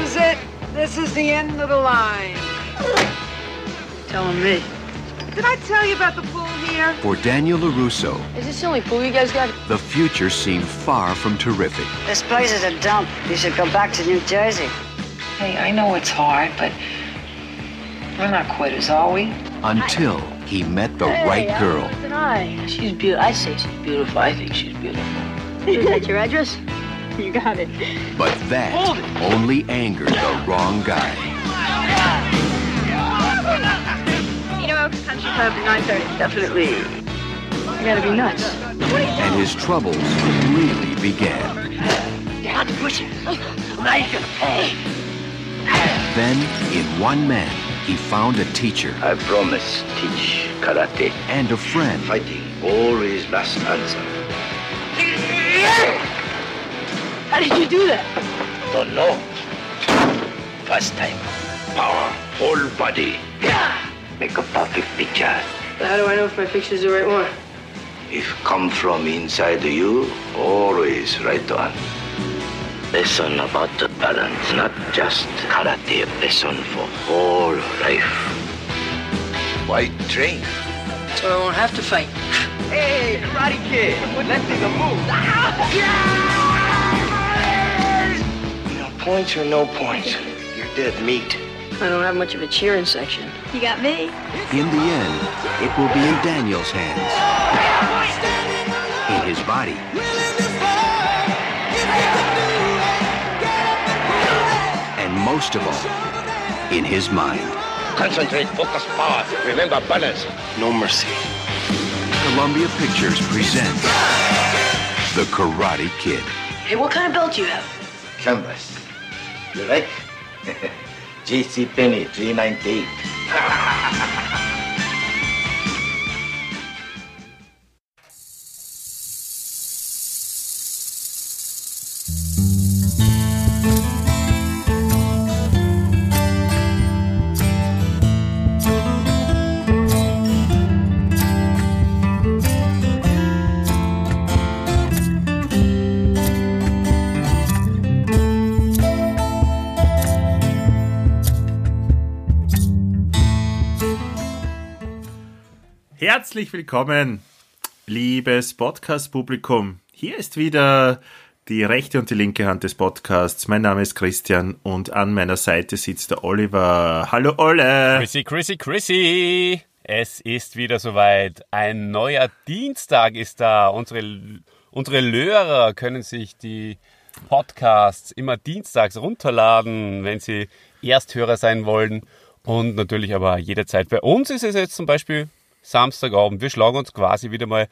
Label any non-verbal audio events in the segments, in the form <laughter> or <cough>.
is it. This is the end of the line. Telling me. Did I tell you about the pool here? For Daniel LaRusso, Is this the only pool you guys got? the future seemed far from terrific. This place is a dump. You should go back to New Jersey. Hey, I know it's hard, but we're not quitters, are we? Until he met the right girl. And I. She's beautiful. I say she's beautiful. I think she's beautiful. Is that your address? <laughs> You got it. But that only angered the wrong guy. You know, Oaks Country Club at 9.30. Definitely. You gotta be nuts. And his troubles really began. Down to push it. Now you can pay. Then, in one man, he found a teacher I promise teach karate. and a friend Fighting always last answer. How did you do that? Don't know. First time. Power, whole body. Yeah. Make a perfect picture. How do I know if my picture's the right one? If come from inside you, always right on. Lesson about the balance, not just karate. Lesson for whole life. Why train? So I won't have to fight. Hey, karate kid, let's take a move. <laughs> No points or no points. You're dead meat. I don't have much of a cheering section. You got me. In the end, it will be in Daniel's hands. In his body. And most of all, in his mind. Concentrate, focus, power. Remember balance. No mercy. Columbia Pictures presents The Karate Kid. Hey, what kind of belt do you have? Canvas. You like? <laughs> JC Penney 398. <laughs> Herzlich willkommen, liebes Podcast-Publikum. Hier ist wieder die rechte und die linke Hand des Podcasts. Mein Name ist Christian und an meiner Seite sitzt der Oliver. Hallo Olle! Chrissy, Chrissy, Chrissy! Es ist wieder soweit. Ein neuer Dienstag ist da. Unsere, unsere Lörer können sich die Podcasts immer dienstags runterladen, wenn sie Ersthörer sein wollen. Und natürlich aber jederzeit. Bei uns ist es jetzt zum Beispiel Samstagabend. Wir schlagen uns quasi wieder mal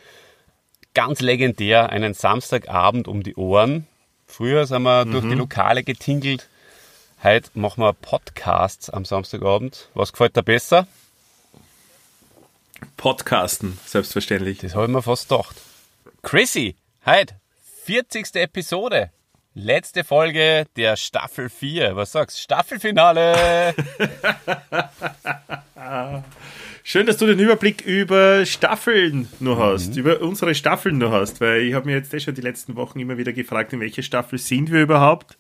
ganz legendär einen Samstagabend um die Ohren. Früher sind wir durch die Lokale getingelt. Heute machen wir Podcasts am Samstagabend. Was gefällt dir besser? Podcasten, selbstverständlich. Das habe ich mir fast gedacht. Chrissy, heute 40. Episode. Letzte Folge der Staffel 4. Was sagst du? Staffelfinale! <laughs> Schön, dass du den Überblick über Staffeln nur hast, über unsere Staffeln nur hast, weil ich habe mir jetzt eh schon die letzten Wochen immer wieder gefragt, in welcher Staffel sind wir überhaupt.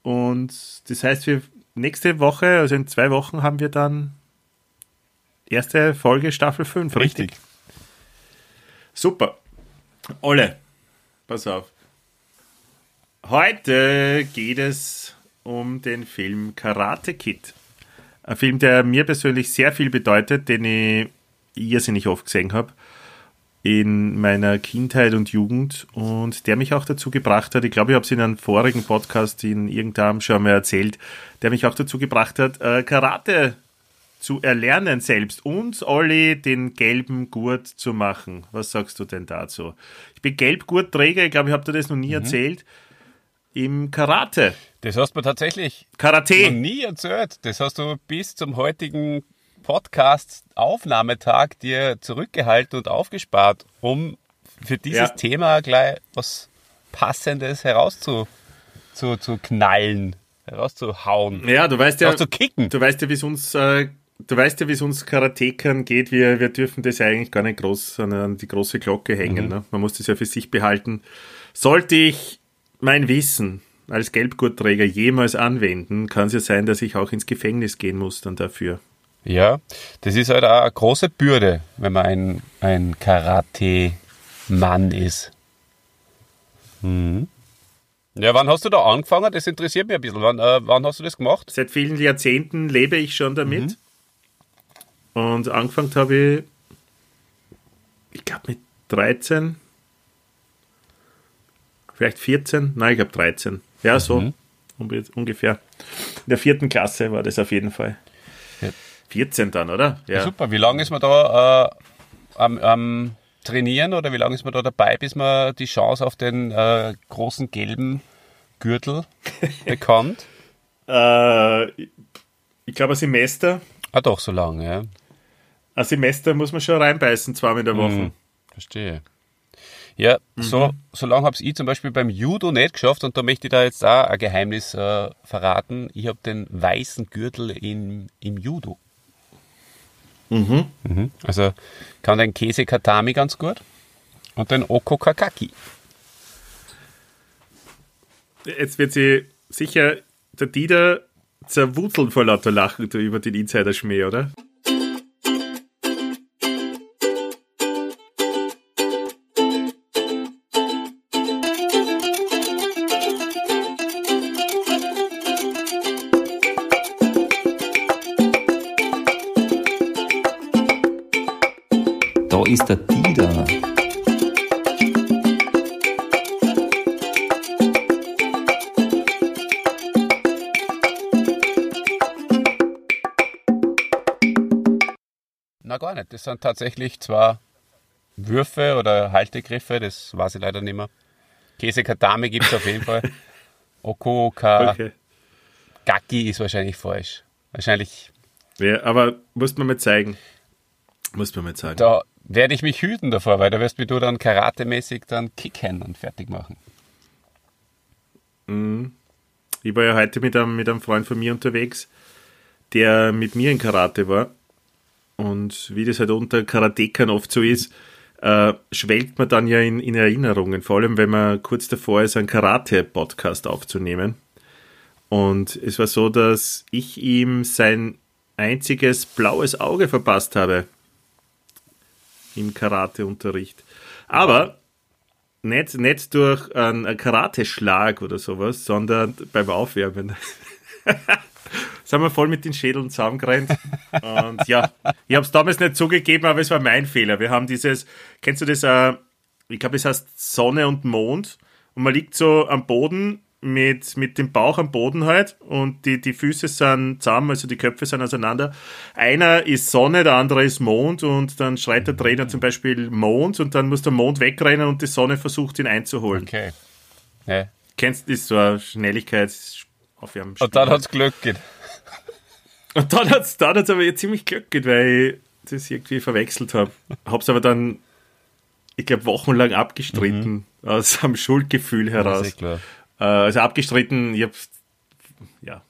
Und das heißt, wir nächste Woche, also in zwei Wochen, haben wir dann erste Folge Staffel 5, richtig? Richtig. Super. Olle, pass auf. Heute geht es um den Film Karate Kid. Ein Film, der mir persönlich sehr viel bedeutet, den ich irrsinnig oft gesehen habe in meiner Kindheit und Jugend und der mich auch dazu gebracht hat, ich glaube, ich habe es in einem vorigen Podcast in irgendeinem schon mal erzählt, der mich auch dazu gebracht hat, äh, Karate zu erlernen selbst und Olli den gelben Gurt zu machen. Was sagst du denn dazu? Ich bin Gelbgurtträger, ich glaube, ich habe dir das noch nie erzählt, im Karate. Das hast du tatsächlich noch Karate. nie erzählt. Das hast du bis zum heutigen Podcast-Aufnahmetag dir zurückgehalten und aufgespart, um für dieses Ja. Thema gleich was Passendes herauszu zu, zu knallen, herauszuhauen, Ja, du weißt ja, rauszukicken. du weißt ja, wie es uns, äh, du weißt ja, wie es uns Karatekern geht. Wir, wir dürfen das ja eigentlich gar nicht groß an, die große Glocke hängen. Ne? Man muss das ja für sich behalten. Sollte ich mein Wissen, als Gelbgurtträger jemals anwenden, kann es ja sein, dass ich auch ins Gefängnis gehen muss dann dafür. Ja, das ist halt auch eine große Bürde, wenn man ein, ein Karate-Mann ist. Mhm. Ja, wann hast du da angefangen? Das interessiert mich ein bisschen. Wann, äh, wann hast du das gemacht? Seit vielen Jahrzehnten lebe ich schon damit. Und angefangen habe ich, ich glaube mit 13, vielleicht 14, nein, ich glaube 13. Ja, so unbe- ungefähr. In der vierten Klasse war das auf jeden Fall. Ja. 14 dann, oder? Ja. Super, wie lange ist man da äh, am, am Trainieren oder wie lange ist man da dabei, bis man die Chance auf den äh, großen gelben Gürtel <laughs> bekommt? Äh, ich glaube, ein Semester. Ah, doch, so lange, ja. Ein Semester muss man schon reinbeißen, zweimal in der Woche. Mhm. Verstehe. Ja, so, so lange habe ich zum Beispiel beim Judo nicht geschafft und da möchte ich da jetzt auch ein Geheimnis äh, verraten. Ich habe den weißen Gürtel in, im Judo. Mhm. Also kann den Käse Katami ganz gut und den Oko Kakaki. Jetzt wird sie sicher der Dieter zerwurzeln vor lauter Lachen über den Insider-Schmäh, oder? Nicht. Das sind tatsächlich zwar Würfe oder Haltegriffe, das weiß ich leider nicht mehr. Käse Katami gibt es auf jeden Fall. <laughs> Oko Kakaki Okay. ist wahrscheinlich falsch. Wahrscheinlich, Ja, aber muss man mal zeigen. Muss man mal zeigen. da werde ich mich hüten davor, weil da wirst mir du dann karatemäßig dann kicken und fertig machen. Ich war ja heute mit einem, mit einem Freund von mir unterwegs, der mit mir in Karate war. Und wie das halt unter Karatekern oft so ist, äh, schwelgt man dann ja in, in Erinnerungen, vor allem wenn man kurz davor ist, einen Karate-Podcast aufzunehmen. Und es war so, dass ich ihm sein einziges blaues Auge verpasst habe im Karateunterricht. Aber nicht, nicht durch einen Karateschlag oder sowas, sondern beim Aufwärmen. <laughs> Sind wir voll mit den Schädeln zusammengerannt. Und ja, ich habe es damals nicht zugegeben, aber es war mein Fehler. Wir haben dieses, kennst du das, äh, ich glaube, es heißt Sonne und Mond. Und man liegt so am Boden mit, mit dem Bauch am Boden halt und die, die Füße sind zusammen, also die Köpfe sind auseinander. Einer ist Sonne, der andere ist Mond und dann schreit der Trainer zum Beispiel Mond und dann muss der Mond wegrennen und die Sonne versucht ihn einzuholen. Okay. Ja. Kennst du das so eine Schnelligkeit aufwärmen? Und dann hat es Glück gegeben. Und dann hat es dann hat's aber jetzt ziemlich Glück gehabt, weil ich das irgendwie verwechselt habe. Hab's aber dann, ich glaube, wochenlang abgestritten, aus einem Schuldgefühl heraus. Äh, also abgestritten, ich hab's, ja.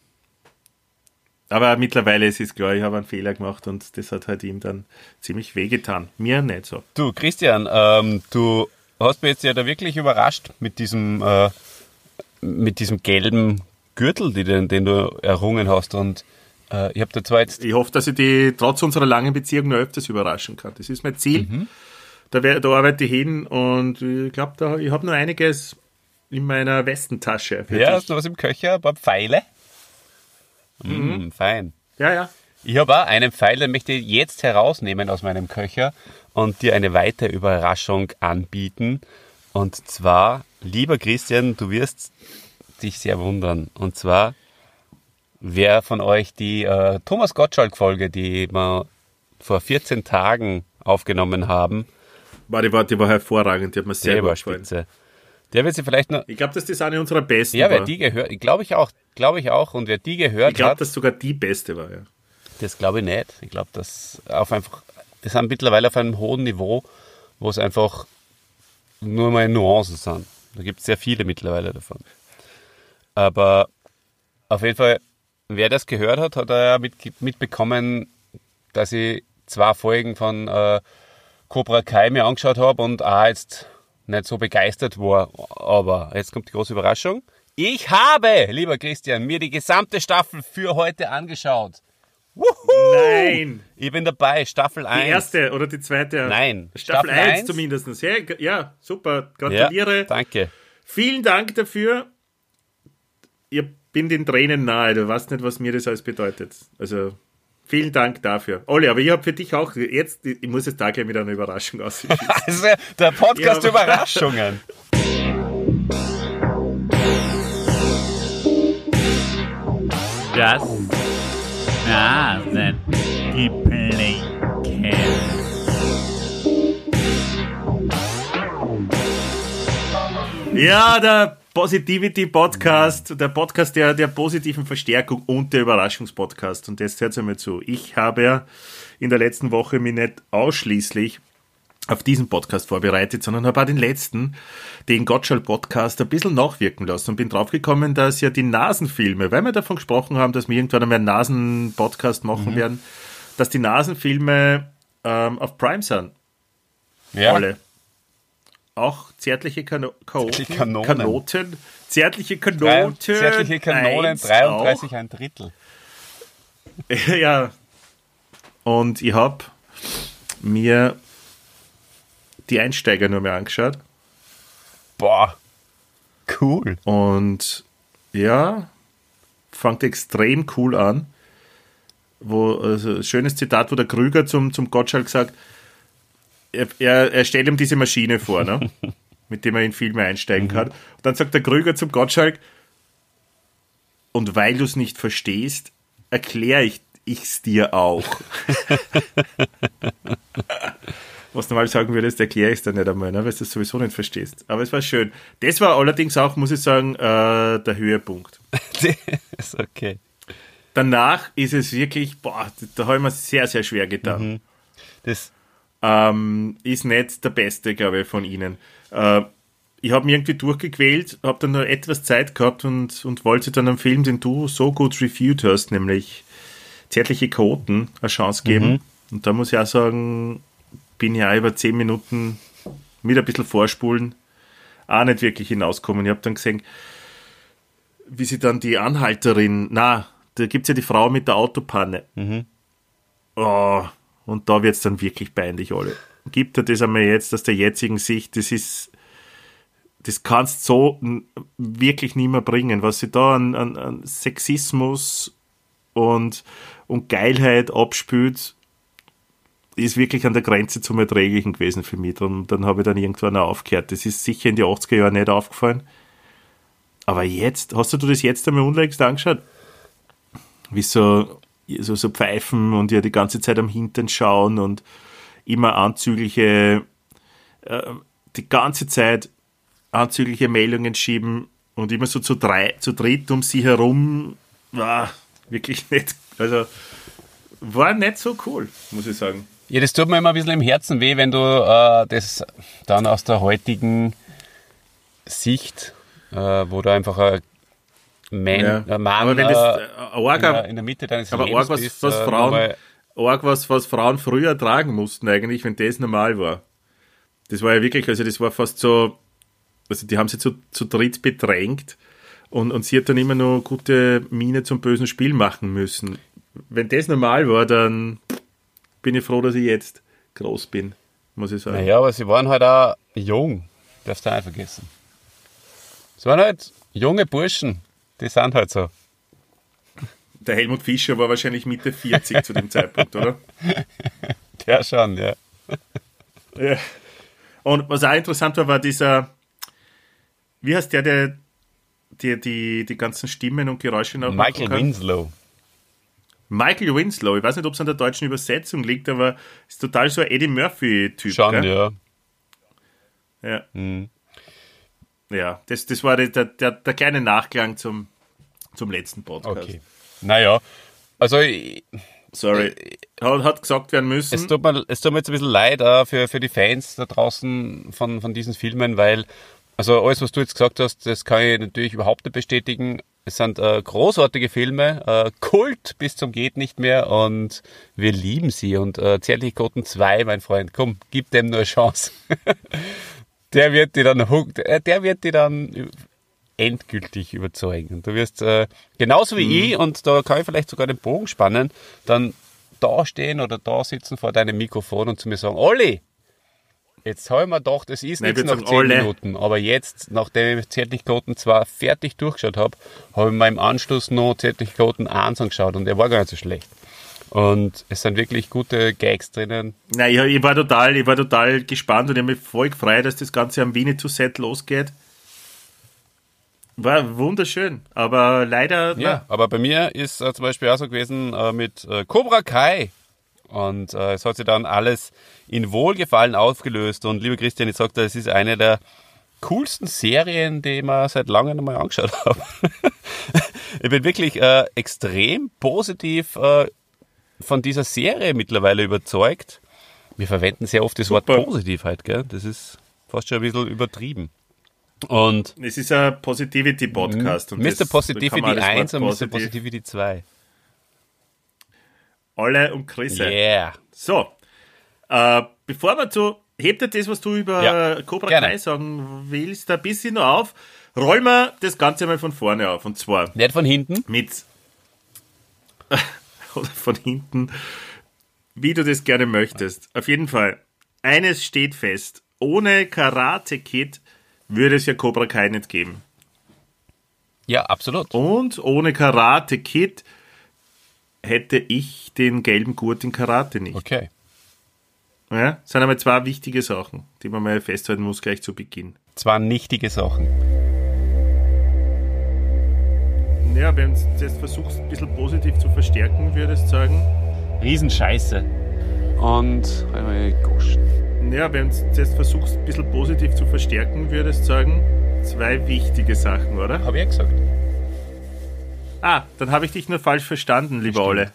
Aber mittlerweile ist es klar, ich habe einen Fehler gemacht und das hat halt ihm dann ziemlich wehgetan. Mir nicht so. Du, Christian, ähm, du hast mich jetzt ja da wirklich überrascht mit diesem, äh, mit diesem gelben Gürtel, den, den du errungen hast. Und äh, ich habe da zwar jetzt Ich hoffe, dass ich die trotz unserer langen Beziehung noch öfters überraschen kann. Das ist mein Ziel. Da, wär, da arbeite ich hin und ich glaube, da, ich habe noch einiges in meiner Westentasche. Ja, hast du was im Köcher? Ein paar Pfeile? Mm, fein. ja, ja. Ich habe auch einen Pfeil, den möchte ich jetzt herausnehmen aus meinem Köcher und dir eine weitere Überraschung anbieten. Und zwar, lieber Christian, du wirst dich sehr wundern. Und zwar, wer von euch die äh, Thomas Gottschalk-Folge, die wir vor 14 Tagen aufgenommen haben, War die, war, die war hervorragend, die hat mir sehr gut war gefallen. spitze. Der wird sich vielleicht noch. Ich glaube, dass das eine unserer besten Ja, wer war. die gehört, glaube ich auch, glaube ich auch. Und wer die gehört ich glaube, hat, dass sogar die beste war. Ja. Das glaube ich nicht. Ich glaube, dass auf einfach, das sind mittlerweile auf einem hohen Niveau, wo es einfach nur mal Nuancen sind. Da gibt es sehr viele mittlerweile davon. Aber auf jeden Fall, wer das gehört hat, hat er ja mit, mitbekommen, dass ich zwei Folgen von äh, Cobra Kai mir angeschaut habe und auch jetzt nicht so begeistert war. Aber jetzt kommt die große Überraschung. Ich habe, lieber Christian, mir die gesamte Staffel für heute angeschaut. Wuhu! Nein! Ich bin dabei, Staffel 1. Die erste oder die zweite? Nein, Staffel, Staffel 1 eins. zumindest. Ja, ja, super. Ja, Gratuliere. danke. Vielen Dank dafür. Ich bin den Tränen nahe. Du weißt nicht, was mir das alles bedeutet. Also, vielen Dank dafür. Olli, aber ich habe für dich auch jetzt, ich muss jetzt da gleich mit einer Überraschung aussehen. <laughs> Also, der Podcast Ja, Überraschungen. Das Nasengeplänkel. ja, der Positivity Podcast, der Podcast der, der positiven Verstärkung und der Überraschungspodcast. Und jetzt hört einmal zu. Ich habe ja in der letzten Woche mich nicht ausschließlich auf diesen Podcast vorbereitet, sondern habe auch den letzten, den Gottschalk-Podcast, ein bisschen nachwirken lassen und bin draufgekommen, dass ja die Nasenfilme, weil wir davon gesprochen haben, dass wir irgendwann einmal einen Nasen-Podcast machen werden, dass die Nasenfilme ähm, auf Prime sind. Ja. Alle. Auch zärtliche Kano Zärtliche Kanonen. Kanoten. Zärtliche Drei, Kanoten. zärtliche Kanonen, eins 33, ein Drittel. auch. <laughs> ja. Und ich habe mir die Einsteiger nur mehr angeschaut. Boah, cool. Und ja, fängt extrem cool an. Wo, also, schönes Zitat, wo der Krüger zum, zum Gottschalk sagt, er, er, er stellt ihm diese Maschine vor, ne? <laughs> mit dem er in Filme einsteigen kann. Und dann sagt der Krüger zum Gottschalk, und weil du es nicht verstehst, erkläre ich es dir auch. <laughs> Was normal sagen würdest, erkläre ich es dann nicht einmal, ne, weil du es sowieso nicht verstehst. Aber es war schön. Das war allerdings auch, muss ich sagen, äh, der Höhepunkt. <laughs> ist okay. Danach ist es wirklich, boah, da habe ich mir sehr, sehr schwer getan. Das, Ähm, ist nicht der beste, glaube ich, von ihnen. Äh, ich habe mich irgendwie durchgequält, habe dann nur etwas Zeit gehabt und, und wollte dann einem Film, den du so gut reviewed hast, nämlich Zärtliche Koten, eine Chance geben. Und da muss ich auch sagen, bin ich auch über zehn Minuten mit ein bisschen vorspulen, auch nicht wirklich hinauskommen. Ich habe dann gesehen, wie sie dann die Anhalterin, na, da gibt es ja die Frau mit der Autopanne. Oh, und da wird es dann wirklich peinlich, alle. Gibt er das einmal jetzt aus der jetzigen Sicht, das ist, das kannst so wirklich nie mehr bringen, was sie da an, an, an Sexismus und, und Geilheit abspült, ist wirklich an der Grenze zum Erträglichen gewesen für mich. Dann, dann habe ich dann irgendwann auch aufgehört. Das ist sicher in die 80er Jahren nicht aufgefallen. Aber jetzt, hast du das jetzt einmal unlängst angeschaut? Wie so, so, so pfeifen und ja die ganze Zeit am Hintern schauen und immer anzügliche, äh, die ganze Zeit anzügliche Meldungen schieben und immer so zu, drei, zu dritt um sie herum, war wirklich <laughs> nicht, also war nicht so cool, muss ich sagen. ja, das tut mir immer ein bisschen im Herzen weh, wenn du äh, das dann aus der heutigen Sicht, äh, wo du einfach ein, Man, Ja. ein Mann Aber wenn das, äh, äh, in, arg- der, in der Mitte deines Aber Lebens arg was, bist, was, äh, Frauen, arg was, was Frauen früher tragen mussten eigentlich, wenn das normal war. Das war ja wirklich, also das war fast so, also die haben sie zu, zu dritt bedrängt und, und sie hat dann immer nur gute Miene zum bösen Spiel machen müssen. Wenn das normal war, dann bin ich froh, dass ich jetzt groß bin, muss ich sagen. Naja, aber sie waren halt auch jung. Darfst du nicht vergessen. Sie waren halt junge Burschen. Die sind halt so. Der Helmut Fischer war wahrscheinlich Mitte 40 zu dem Zeitpunkt, oder? <laughs> Der schon, ja. Ja. Und was auch interessant war, war dieser, wie heißt der, der die, die, die ganzen Stimmen und Geräusche noch Michael? Winslow. Michael Winslow. Ich weiß nicht, ob es an der deutschen Übersetzung liegt, aber ist total so ein Eddie Murphy-Typ. Schon, gell? ja. Ja, Mhm. Ja das, das war der, der, der kleine Nachklang zum, zum letzten Podcast. Okay. Naja, also ich- Sorry. Hat, hat gesagt werden müssen. es tut, mir, es tut mir jetzt ein bisschen leid für, für die Fans da draußen von, von diesen Filmen, weil, also alles, was du jetzt gesagt hast, das kann ich natürlich überhaupt nicht bestätigen. Es sind äh, großartige Filme, äh, Kult bis zum geht nicht mehr und wir lieben sie. Und äh, Zärtliche Koten 2, mein Freund, komm, gib dem nur eine Chance. <laughs> der wird die dann äh, der wird die dann endgültig überzeugen. Und du wirst äh, genauso wie Mhm. ich, und da kann ich vielleicht sogar den Bogen spannen, dann da stehen oder da sitzen vor deinem Mikrofon und zu mir sagen, Olli, jetzt habe ich mir gedacht, es ist Nein, ich nichts nach sagen, 10 alle. Minuten, aber jetzt, nachdem ich Zärtlichkeiten zwar fertig durchgeschaut habe, habe ich mir im Anschluss noch Zärtlichkeiten 1 angeschaut und er war gar nicht so schlecht. Und es sind wirklich gute Gags drinnen. Nein, ich, ich, war total, ich war total gespannt und ich habe mich voll gefreut, dass das Ganze am Winnetou-Set losgeht. War wunderschön, aber leider. Ja, aber bei mir ist äh, zum Beispiel auch so gewesen äh, mit äh, Cobra Kai. Und äh, es hat sich dann alles in Wohlgefallen aufgelöst. Und lieber Christian, ich sagte, es ist eine der coolsten Serien, die ich mir seit langem mal angeschaut <laughs> habe. ich bin wirklich äh, extrem positiv äh, von dieser Serie mittlerweile überzeugt. Wir verwenden sehr oft das Super. Wort positiv halt, gell? Das ist fast schon ein bisschen übertrieben. Und Es ist ein Positivity-Podcast. Mr. Positivity man das Wort 1 und Mr. positiv- Positivity 2. Alle und Chrisse. Yeah. So, äh, bevor wir zu, hebt dir das, was du über Ja, Cobra gerne. Kai sagen willst, ein bisschen noch auf. Rollen wir das Ganze mal von vorne auf. Und zwar Nicht von hinten. mit, oder von hinten, wie du das gerne möchtest. Auf jeden Fall, eines steht fest. Ohne Karate Kid würde es ja Cobra Kai nicht geben. Ja, absolut. Und ohne Karate Kid hätte ich den gelben Gurt in Karate nicht. Okay. Ja, das sind aber zwei wichtige Sachen, die man mal festhalten muss gleich zu Beginn. Zwar nichtige Sachen. Ja, wenn du jetzt versuchst, ein bisschen positiv zu verstärken, würdest du sagen. Riesenscheiße. Und äh, gosh. Ja, wenn du jetzt versuchst, ein bisschen positiv zu verstärken, würdest du sagen, zwei wichtige Sachen, oder? Habe ich ja gesagt. Ah, dann habe ich dich nur falsch verstanden, lieber Olle.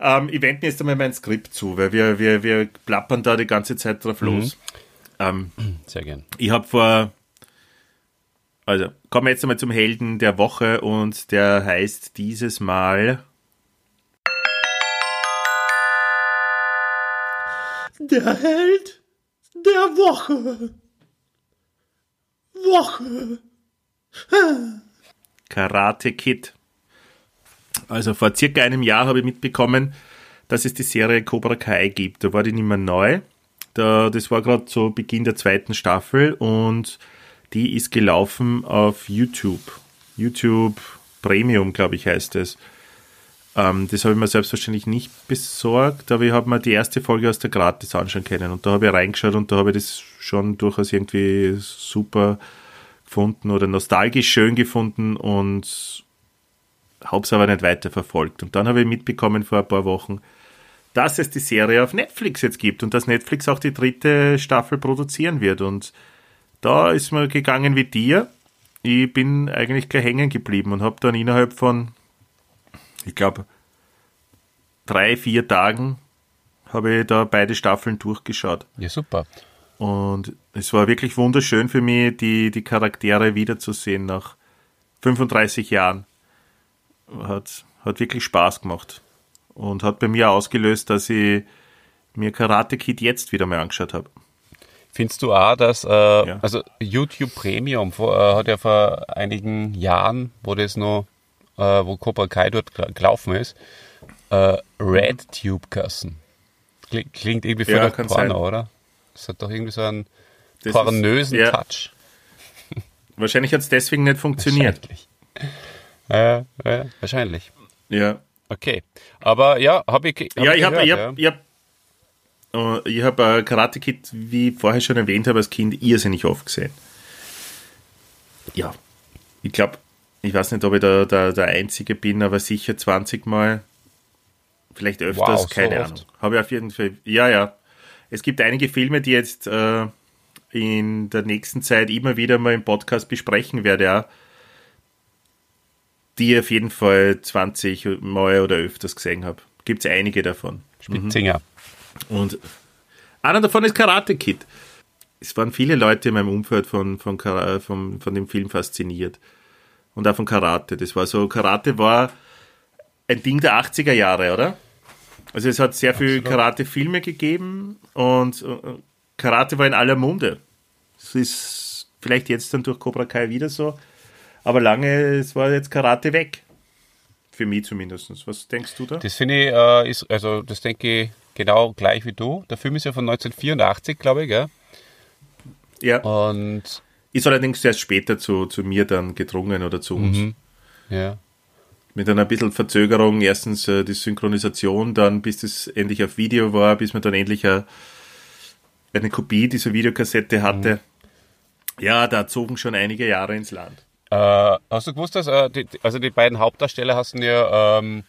Ähm, ich wende mir jetzt einmal mein Skript zu, weil wir, wir, wir plappern da die ganze Zeit drauf los. Ähm, Sehr gern. ich habe vor. Also, kommen wir jetzt einmal zum Helden der Woche und der heißt dieses Mal. Der Held der Woche. Woche. Karate Kid. Also vor circa einem Jahr habe ich mitbekommen, dass es die Serie Cobra Kai gibt. Da war die nicht mehr neu. Da, das war gerade so Beginn der zweiten Staffel und die ist gelaufen auf YouTube. YouTube Premium, glaube ich, heißt es. Ähm, das habe ich mir selbstverständlich nicht besorgt, aber ich habe mir die erste Folge aus der Gratis anschauen können und da habe ich reingeschaut und da habe ich das schon durchaus irgendwie super gefunden oder nostalgisch schön gefunden und habe es aber nicht weiter verfolgt. Und dann habe ich mitbekommen vor ein paar Wochen, dass es die Serie auf Netflix jetzt gibt und dass Netflix auch die dritte Staffel produzieren wird. Und da ist mir gegangen wie dir. Ich bin eigentlich gleich hängen geblieben und habe dann innerhalb von, ich glaube, drei, vier Tagen habe ich da beide Staffeln durchgeschaut. Ja, super. Und es war wirklich wunderschön für mich, die, die Charaktere wiederzusehen nach 35 Jahren. Hat, hat wirklich Spaß gemacht. Und hat bei mir ausgelöst, dass ich mir Karate Kid jetzt wieder mal angeschaut habe. Findest du auch, dass, äh, also YouTube Premium vor, äh, hat ja vor einigen Jahren, wo das noch, äh, wo Cobra Kai dort gel- gelaufen ist, äh, RedTube kassen. Klingt, klingt irgendwie voll Ja, Porno, sein. oder? Das hat doch irgendwie so einen Das pornösen ist- ja. Touch. <laughs> Wahrscheinlich hat es deswegen nicht funktioniert. Wahrscheinlich. Wahrscheinlich. Ja, Okay. Aber ja, habe ich, hab ja ich habe ich hab, ich hab, ich hab, äh, Karate Kid, wie ich vorher schon erwähnt habe, als Kind irrsinnig oft gesehen. Ja, ich glaube, ich weiß nicht, ob ich da der, der Einzige bin, aber sicher 20 Mal, vielleicht öfters, Wow, so keine oft? Ahnung. Habe ich auf jeden Fall, ja, ja. Es gibt einige Filme, die jetzt äh, in der nächsten Zeit immer wieder mal im Podcast besprechen werde, ja, die ich auf jeden Fall 20 Mal oder öfters gesehen habe. Gibt es einige davon. Spitzinger. Und einer davon ist Karate Kid. Es waren viele Leute in meinem Umfeld von, von, von, von dem Film fasziniert. Und auch von Karate. Das war so, Karate war ein Ding der 80er Jahre, oder? Also es hat sehr viel Karate-Filme gegeben und äh, Karate war in aller Munde. Es ist vielleicht jetzt dann durch Cobra Kai wieder so. Aber lange, es war jetzt Karate weg. Für mich zumindest. Was denkst du da? Das finde ich, äh, ist, also das denke ich genau gleich wie du. Der Film ist ja von 1984, glaube ich, gell? Ja. Und Ist allerdings erst später zu, zu mir dann gedrungen oder zu uns. Mhm. ja. Mit einer bisschen Verzögerung. Erstens äh, die Synchronisation, dann bis das endlich auf Video war, bis man dann endlich äh, eine Kopie dieser Videokassette hatte. Ja, da zogen schon einige Jahre ins Land. Äh, hast du gewusst, dass äh, die, also die beiden Hauptdarsteller hassen ja ähm, äh,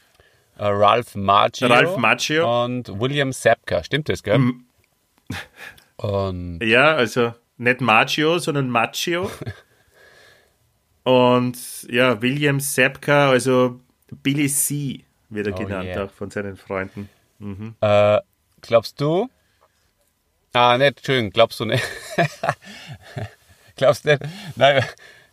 Ralph Macchio, Ralph Macchio. und William Sapka. Stimmt das, gell? Und <laughs> Ja, also nicht Maggio, sondern Macchio. <laughs> Und ja, William Sapka, also Billy C. wird er Oh genannt, yeah. auch von seinen Freunden. äh, glaubst du? Ah, nicht, Entschuldigung, glaubst du nicht? <laughs> glaubst du nicht? Nein,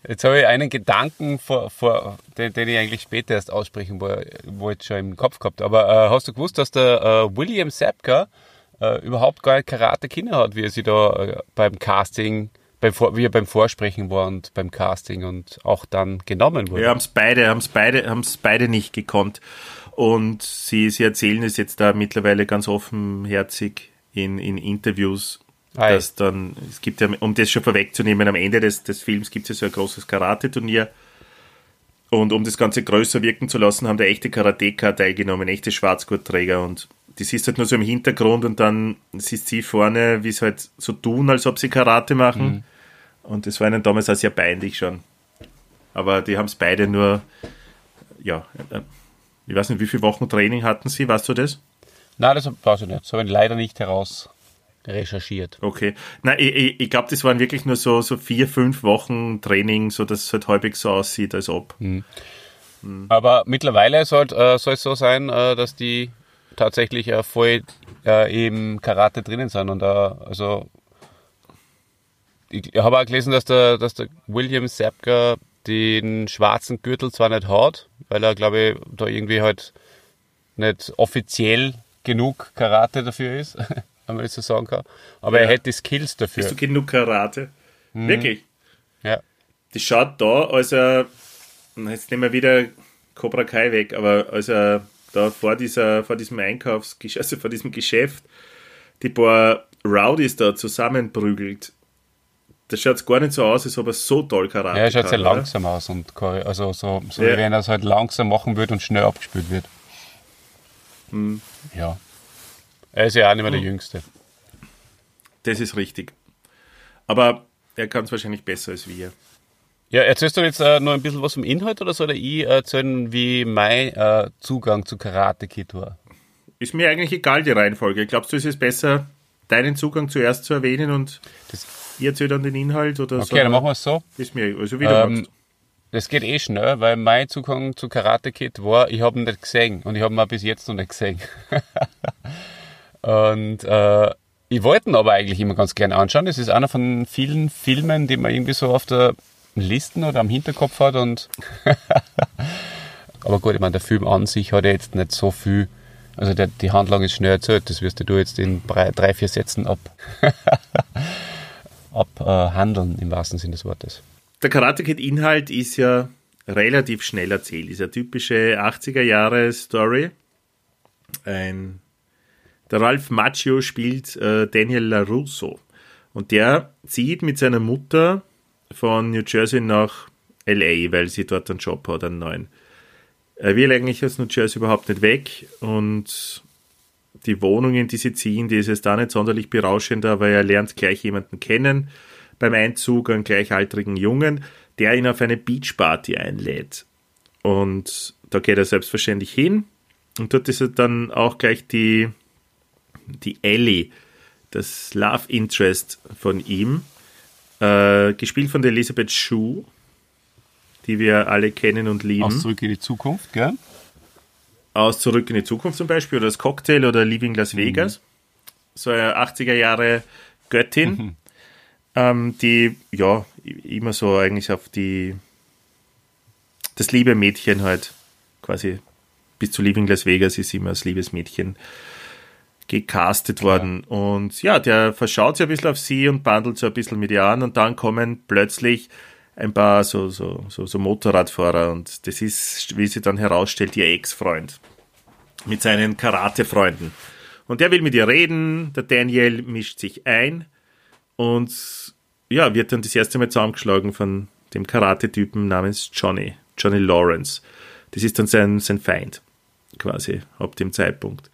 jetzt habe ich einen Gedanken, vor, vor, den, den ich eigentlich später erst aussprechen wo- wollte, schon im Kopf gehabt. Aber äh, hast du gewusst, dass der äh, William Sapka äh, überhaupt gar Karate Kinder hat, wie er sich da äh, beim Casting, beim, wie er beim Vorsprechen war und beim Casting und auch dann genommen wurde? Ja, haben es beide, haben's beide, beide nicht gekonnt. Und sie, sie erzählen es jetzt da mittlerweile ganz offenherzig in, in Interviews, Ei. dass dann, es gibt ja, um das schon vorwegzunehmen, am Ende des, des Films gibt es ja so ein großes Karate-Turnier. Und um das Ganze größer wirken zu lassen, haben da echte Karateka teilgenommen, echte Schwarzgurtträger. Und das ist halt nur so im Hintergrund und dann siehst sie vorne, wie sie halt so tun, als ob sie Karate machen. Und das war ihnen damals auch sehr peinlich schon. Aber die haben es beide nur, ja, äh, ich weiß nicht, wie viele Wochen Training hatten sie, weißt du das? Nein, das weiß ich nicht. Das habe ich leider nicht heraus recherchiert. Okay. Nein, ich, ich, glaube, das waren wirklich nur so, so vier, fünf Wochen Training, so dass es halt halbwegs so aussieht, als ob. Aber mittlerweile soll, äh, soll es so sein, äh, dass die tatsächlich äh, voll äh, im Karate drinnen sind. Und äh, also ich habe auch gelesen, dass der, dass der William Sapka den schwarzen Gürtel zwar nicht hat, weil er, glaube ich, da irgendwie halt nicht offiziell genug Karate dafür ist, <laughs> wenn man das so sagen kann. Aber Ja. er hätte die Skills dafür. Bist du genug Karate? Wirklich? Ja. Das schaut da, als er, jetzt nehmen wir wieder Cobra Kai weg, aber als er da vor, dieser, vor diesem Einkaufsgeschäft, also vor diesem Geschäft, die paar Rowdies da zusammenprügelt, das schaut gar nicht so aus, als ob er so toll Karate Ja, er schaut sehr oder? langsam aus und also so, so Ja. wie wenn er es halt langsam machen würde und schnell abgespült wird. Hm. Ja. Er ist ja auch nicht mehr der Jüngste. Das ist richtig. Aber er kann es wahrscheinlich besser als wir. Ja, erzählst du jetzt äh, noch ein bisschen was vom Inhalt oder soll ich erzählen, wie mein äh, Zugang zu Karate Kid war? Ist mir eigentlich egal, die Reihenfolge. Glaubst du, ist es besser, deinen Zugang zuerst zu erwähnen und Das- ihr erzählt dann den Inhalt? Oder Okay, so? dann machen wir es so. Ist mir, also wie Ähm. Das geht eh schnell, weil mein Zugang zu Karate Kid war, ich habe ihn nicht gesehen und ich habe ihn auch bis jetzt noch nicht gesehen. <laughs> und äh, ich wollte ihn aber eigentlich immer ganz gerne anschauen. Das ist einer von vielen Filmen, die man irgendwie so auf der Listen oder am Hinterkopf hat und <laughs> aber gut, ich meine, der Film an sich hat ja jetzt nicht so viel, also der, die Handlung ist schnell erzählt, das wirst du jetzt in drei, drei vier Sätzen ab <laughs> abhandeln, im wahrsten Sinne des Wortes. Der Karate Kid Inhalt ist ja relativ schnell erzählt. Ist eine typische 80er Jahre Story. Ein, der Ralph Macchio spielt äh, Daniel LaRusso. Und der zieht mit seiner Mutter von New Jersey nach LA, weil sie dort einen Job hat, einen neuen. Er will eigentlich aus New Jersey überhaupt nicht weg und die Wohnung, in die sie ziehen, die ist jetzt da nicht sonderlich berauschend, aber er lernt gleich jemanden kennen beim Einzug, einen gleichaltrigen Jungen, der ihn auf eine Beachparty einlädt. Und da geht er selbstverständlich hin und dort ist er dann auch gleich die, die Ellie, das Love Interest von ihm, äh, gespielt von der Elisabeth Shue, die wir alle kennen und lieben. Aus Zurück in die Zukunft, gell? aus Zurück in die Zukunft zum Beispiel oder das Cocktail oder Leaving Las Vegas. So eine 80er Jahre Göttin, ähm, die ja immer so eigentlich auf die das liebe Mädchen halt quasi bis zu Leaving Las Vegas ist immer als liebes Mädchen gecastet worden. Und ja, der verschaut sich ein bisschen auf sie und bandelt so ein bisschen mit ihr an und dann kommen plötzlich ein paar so, so, so, so Motorradfahrer und das ist, wie sie dann herausstellt, ihr Ex-Freund mit seinen Karate-Freunden. Und der will mit ihr reden, der Daniel mischt sich ein und ja, wird dann das erste Mal zusammengeschlagen von dem Karate-Typen namens Johnny, Johnny Lawrence. Das ist dann sein, sein Feind, quasi, ab dem Zeitpunkt.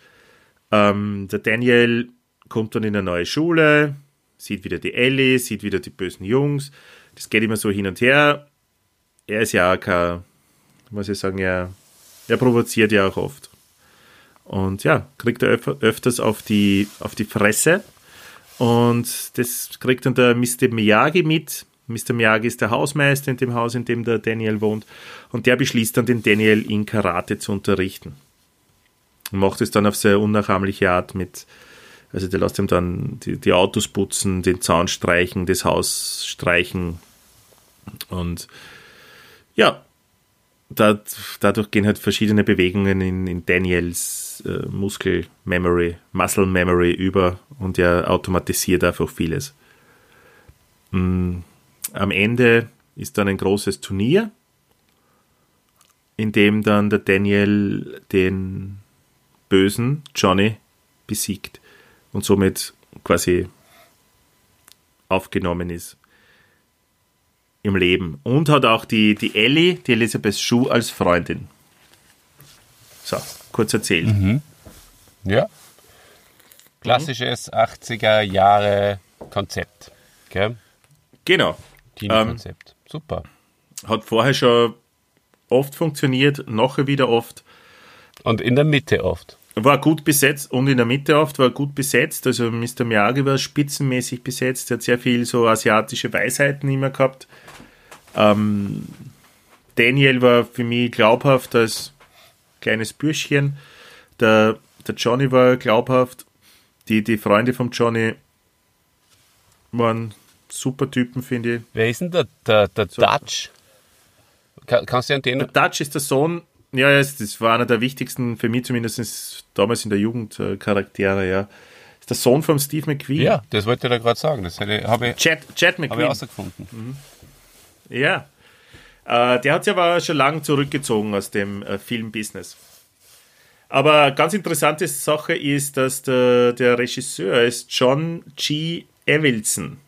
Ähm, der Daniel kommt dann in eine neue Schule, sieht wieder die Ellie, sieht wieder die bösen Jungs. Das geht immer so hin und her. Er ist ja auch kein, muss ich sagen, er, er provoziert ja auch oft. Und ja, kriegt er öf öfters auf die, auf die Fresse. Und das kriegt dann der Mr. Miyagi mit. Mr. Miyagi ist der Hausmeister in dem Haus, in dem der Daniel wohnt. Und der beschließt dann, den Daniel in Karate zu unterrichten. Macht es dann auf sehr unnachahmliche Art mit, also der lässt ihm dann die, die Autos putzen, den Zaun streichen, das Haus streichen. Und ja, da, dadurch gehen halt verschiedene Bewegungen in, in Daniels äh, Muskel-Memory, Muscle-Memory über und er automatisiert einfach vieles. Mm, am Ende ist dann ein großes Turnier, in dem dann der Daniel den bösen Johnny besiegt und somit quasi aufgenommen ist im Leben. Und hat auch die, die Ellie, die Elizabeth Shue, als Freundin. So, kurz erzählt. Mhm. Ja. Klassisches 80er Jahre Konzept. Gell? Genau. Teamkonzept. Ähm, Super. Hat vorher schon oft funktioniert, nachher wieder oft. Und in der Mitte oft. War gut besetzt und in der Mitte oft war gut besetzt. Also Mr. Miyagi war spitzenmäßig besetzt. Er hat sehr viel so asiatische Weisheiten immer gehabt. Ähm, Daniel war für mich glaubhaft als kleines Bürschchen. Der, der Johnny war glaubhaft. Die, die Freunde von Johnny waren super Typen, finde ich. Wer ist denn der, der, der so. Dutch? Kann, kannst du an den... Der Dutch ist der Sohn, ja, das war einer der wichtigsten, für mich zumindest damals in der Jugend, äh, Charaktere, ja. Ist der Sohn von Steve McQueen. Ja, das wollte ich da gerade sagen. Das habe ich, Chad, Chad McQueen. Hab ich rausgefunden. Mhm. Ja. Äh, der hat sich aber schon lange zurückgezogen aus dem äh, Filmbusiness. Aber ganz interessante Sache ist, dass der, der Regisseur ist John G. Evelson.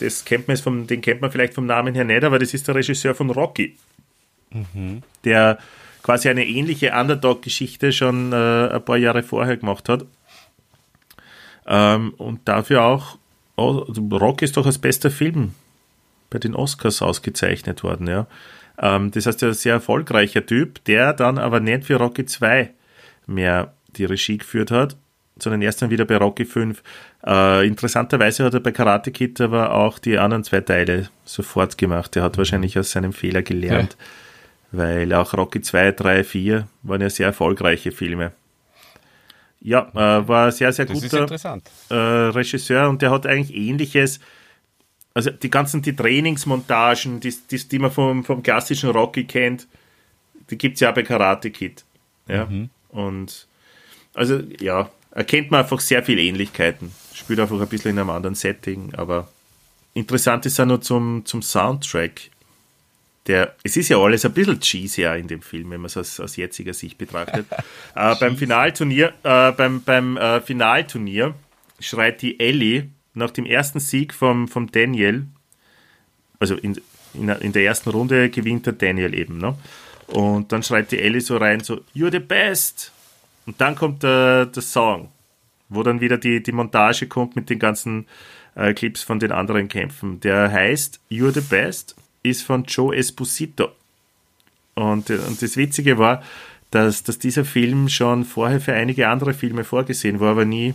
Das kennt man vom, den kennt man vielleicht vom Namen her nicht, aber das ist der Regisseur von Rocky. Der quasi eine ähnliche Underdog-Geschichte schon äh, ein paar Jahre vorher gemacht hat. Ähm, und dafür auch, oh, Rocky ist doch als bester Film bei den Oscars ausgezeichnet worden, ja. Ähm, das heißt, er ist ein sehr erfolgreicher Typ, der dann aber nicht für Rocky 2 mehr die Regie geführt hat, sondern erst dann wieder bei Rocky 5. Äh, interessanterweise hat er bei Karate Kid aber auch die anderen zwei Teile sofort gemacht. Er hat wahrscheinlich aus seinem Fehler gelernt, ja. Weil auch Rocky 2, 3, 4 waren ja sehr erfolgreiche Filme. Ja, äh, war ein sehr, sehr guter äh, Regisseur und der hat eigentlich ähnliches also die ganzen die Trainingsmontagen, die, die, die man vom, vom klassischen Rocky kennt, die gibt es ja auch bei Karate Kid. Ja. Mhm. Und also ja, erkennt man einfach sehr viele Ähnlichkeiten. Spielt einfach ein bisschen in einem anderen Setting, aber interessant ist ja nur zum, zum Soundtrack. Der, es ist ja alles ein bisschen cheesy in dem Film, wenn man es aus, aus jetziger Sicht betrachtet. <laughs> äh, beim Finalturnier, äh, beim, beim äh, Finalturnier schreit die Ellie nach dem ersten Sieg vom, vom Daniel, also in, in, in der ersten Runde gewinnt der Daniel eben, ne? Und dann schreit die Ellie so rein, so, You're the best! Und dann kommt der, der Song, wo dann wieder die, die Montage kommt mit den ganzen äh, Clips von den anderen Kämpfen. Der heißt You're the best, ist von Joe Esposito. Und, und das Witzige war, dass, dass dieser Film schon vorher für einige andere Filme vorgesehen war, aber nie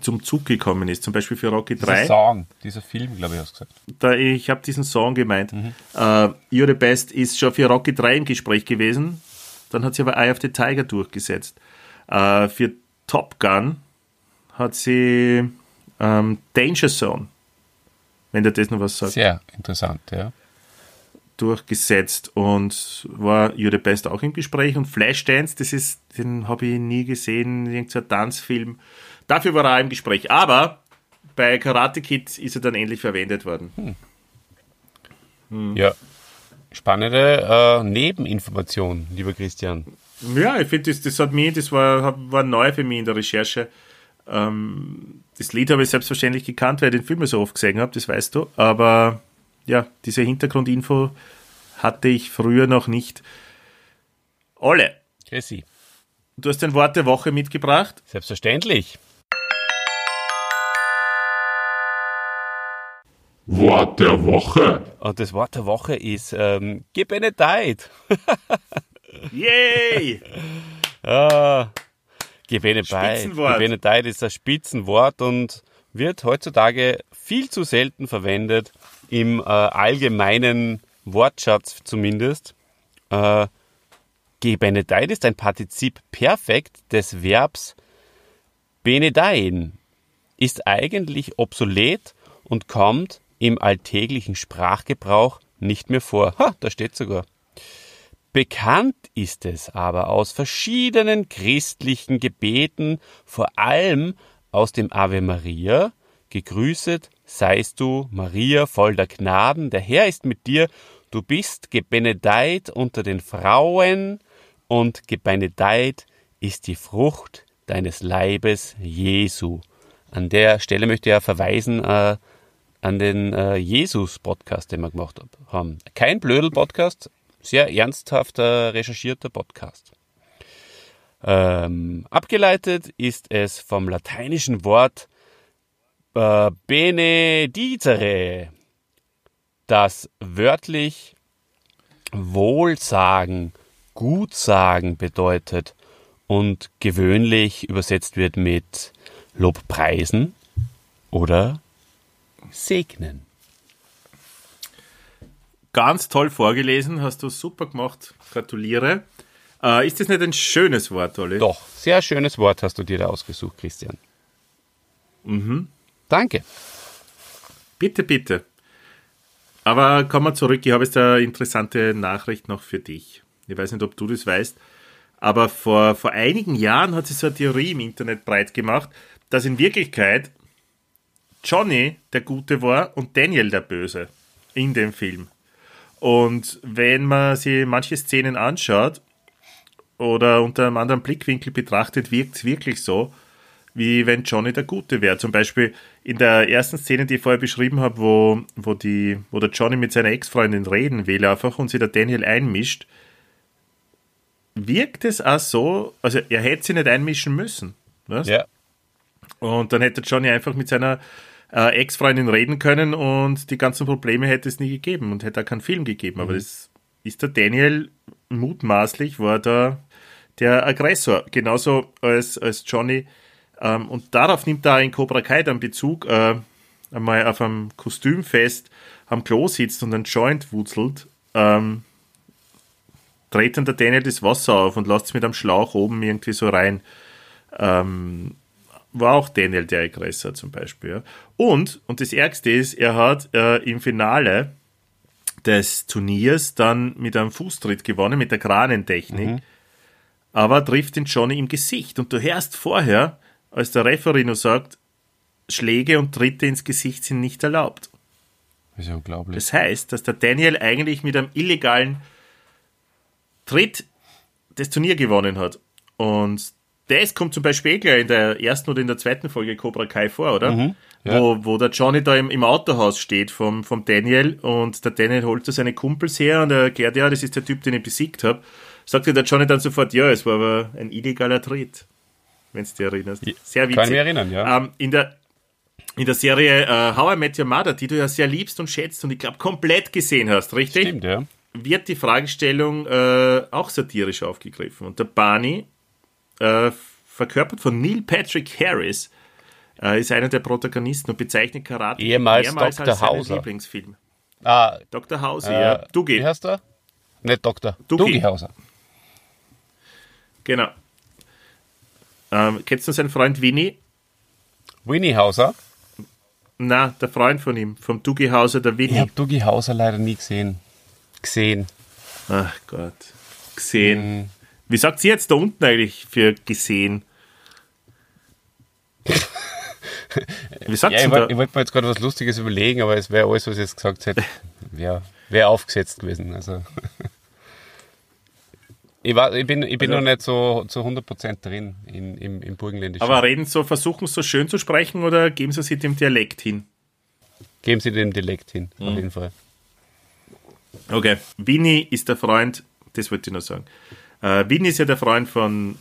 zum Zug gekommen ist. Zum Beispiel für Rocky 3. Dieser Song, dieser Film, glaube ich, hast du gesagt. Da, ich habe diesen Song gemeint. Mhm. Uh, You're the Best ist schon für Rocky 3 im Gespräch gewesen. Dann hat sie aber Eye of the Tiger durchgesetzt. Uh, für Top Gun hat sie um, ähm, Danger Zone. Wenn der das noch was sagt. Sehr interessant, ja. Durchgesetzt und war You're the Best auch im Gespräch und Flashdance, das ist, den habe ich nie gesehen, irgendein Tanzfilm. Dafür war er auch im Gespräch, aber bei Karate Kid ist er dann endlich verwendet worden. Ja. Spannende äh, Nebeninformation, lieber Christian. Ja, ich finde, das, das hat mich, das war, war neu für mich in der Recherche. Ähm, das Lied habe ich selbstverständlich gekannt, weil ich den Film so oft gesehen habe, das weißt du. Aber ja, diese Hintergrundinfo hatte ich früher noch nicht. Olle, Chrissy. du hast ein Wort der Woche mitgebracht. Selbstverständlich. Wort der Woche. Und das Wort der Woche ist ähm, gebenedeit. <laughs> Yay! Ah, gebenedeit. Spitzenwort. Gebenedeit ist ein Spitzenwort und wird heutzutage viel zu selten verwendet, im äh, allgemeinen Wortschatz zumindest. Äh, gebenedeit ist ein Partizip perfekt des Verbs benedeien, ist eigentlich obsolet und kommt im alltäglichen Sprachgebrauch nicht mehr vor. Ha, da steht sogar. Bekannt ist es aber aus verschiedenen christlichen Gebeten, vor allem aus dem Ave Maria, gegrüßet seist du, Maria, voll der Gnaden, der Herr ist mit dir, du bist gebenedeit unter den Frauen und gebenedeit ist die Frucht deines Leibes, Jesu. An der Stelle möchte ich ja verweisen äh, an den äh, Jesus-Podcast, den wir gemacht hab- haben. Kein Blödel-Podcast, sehr ernsthafter, recherchierter Podcast. Ähm, abgeleitet ist es vom lateinischen Wort äh, benedicere, das wörtlich Wohlsagen, Gutsagen bedeutet und gewöhnlich übersetzt wird mit Lobpreisen oder segnen. Ganz toll vorgelesen, hast du super gemacht. Gratuliere. Äh, ist das nicht ein schönes Wort, Olli? Doch, sehr schönes Wort hast du dir da ausgesucht, Christian. Mhm. Danke. Bitte, bitte. Aber kommen wir zurück. Ich habe jetzt eine interessante Nachricht noch für dich. Ich weiß nicht, ob du das weißt. Aber vor, vor einigen Jahren hat sich so eine Theorie im Internet breit gemacht, dass in Wirklichkeit Johnny der Gute war und Daniel der Böse in dem Film. Und wenn man sich manche Szenen anschaut oder unter einem anderen Blickwinkel betrachtet, wirkt es wirklich so, wie wenn Johnny der Gute wäre. Zum Beispiel in der ersten Szene, die ich vorher beschrieben habe, wo, wo, die, wo der Johnny mit seiner Ex-Freundin reden will einfach und sich der Daniel einmischt, wirkt es auch so, also er hätte sich nicht einmischen müssen. Was? Ja. Und dann hätte Johnny einfach mit seiner äh, Ex-Freundin reden können und die ganzen Probleme hätte es nie gegeben und hätte auch keinen Film gegeben. Aber das ist der Daniel mutmaßlich, war da der Aggressor. Genauso als, als Johnny. Ähm, und darauf nimmt er in Cobra Kai dann Bezug, äh, einmal auf einem Kostümfest am Klo sitzt und einen Joint wutzelt. Ähm, dreht dann der Daniel das Wasser auf und lässt es mit einem Schlauch oben irgendwie so rein. Ähm, war auch Daniel der Aggressor zum Beispiel. Ja. Und, und das Ärgste ist, er hat äh, im Finale des Turniers dann mit einem Fußtritt gewonnen, mit der Kranentechnik, aber trifft den Johnny im Gesicht. Und du hörst vorher, als der Referee nur sagt, Schläge und Tritte ins Gesicht sind nicht erlaubt. Das ist ja unglaublich. Das heißt, dass der Daniel eigentlich mit einem illegalen Tritt das Turnier gewonnen hat. Und das kommt zum Beispiel eh gleich in der ersten oder in der zweiten Folge Cobra Kai vor, oder? Mhm, ja. wo, wo der Johnny da im, im Autohaus steht vom, vom Daniel und der Daniel holt da seine Kumpels her und er erklärt, ja, das ist der Typ, den ich besiegt habe. Sagt der Johnny dann sofort, ja, es war aber ein illegaler Tritt. Wenn du dich erinnerst. Sehr witzig. Kann ich mich erinnern, ja. Ähm, in der in der Serie äh, How I Met Your Mother, die du ja sehr liebst und schätzt und ich glaube komplett gesehen hast, richtig? Stimmt, ja. wird die Fragestellung äh, auch satirisch aufgegriffen. Und der Barney, äh, verkörpert von Neil Patrick Harris, äh, ist einer der Protagonisten und bezeichnet Karate Ehemals mehrmals Dr. als Hauser. Lieblingsfilm. Ah, Dr. House, äh, ja. Dugi, Wie heißt er? Nicht Doktor. Dugi. Dugi Hauser. genau. Ähm, kennst du seinen Freund Winnie? Winnie Hauser. Na, der Freund von ihm, vom Dugi Hauser, der Ich Winnie. habe Dugi Hauser leider nie gesehen. Gesehen. Ach Gott. Gesehen. Wie sagt sie jetzt da unten eigentlich für gesehen? <laughs> Wie sagt Ja, sie ich wollte wollt mir jetzt gerade was Lustiges überlegen, aber es wäre alles, was ich jetzt gesagt hätte, wäre wär aufgesetzt gewesen. Also. <laughs> Ich, war, ich bin, ich bin Also- noch nicht so zu 100% drin in, im, im Burgenländischen. Aber reden so, versuchen so schön zu sprechen oder geben sie sich dem Dialekt hin? Geben Sie dem Dialekt hin, Mhm. auf jeden Fall. Okay. Winnie ist der Freund, das wollte ich noch sagen. Äh, Winnie ist ja der Freund von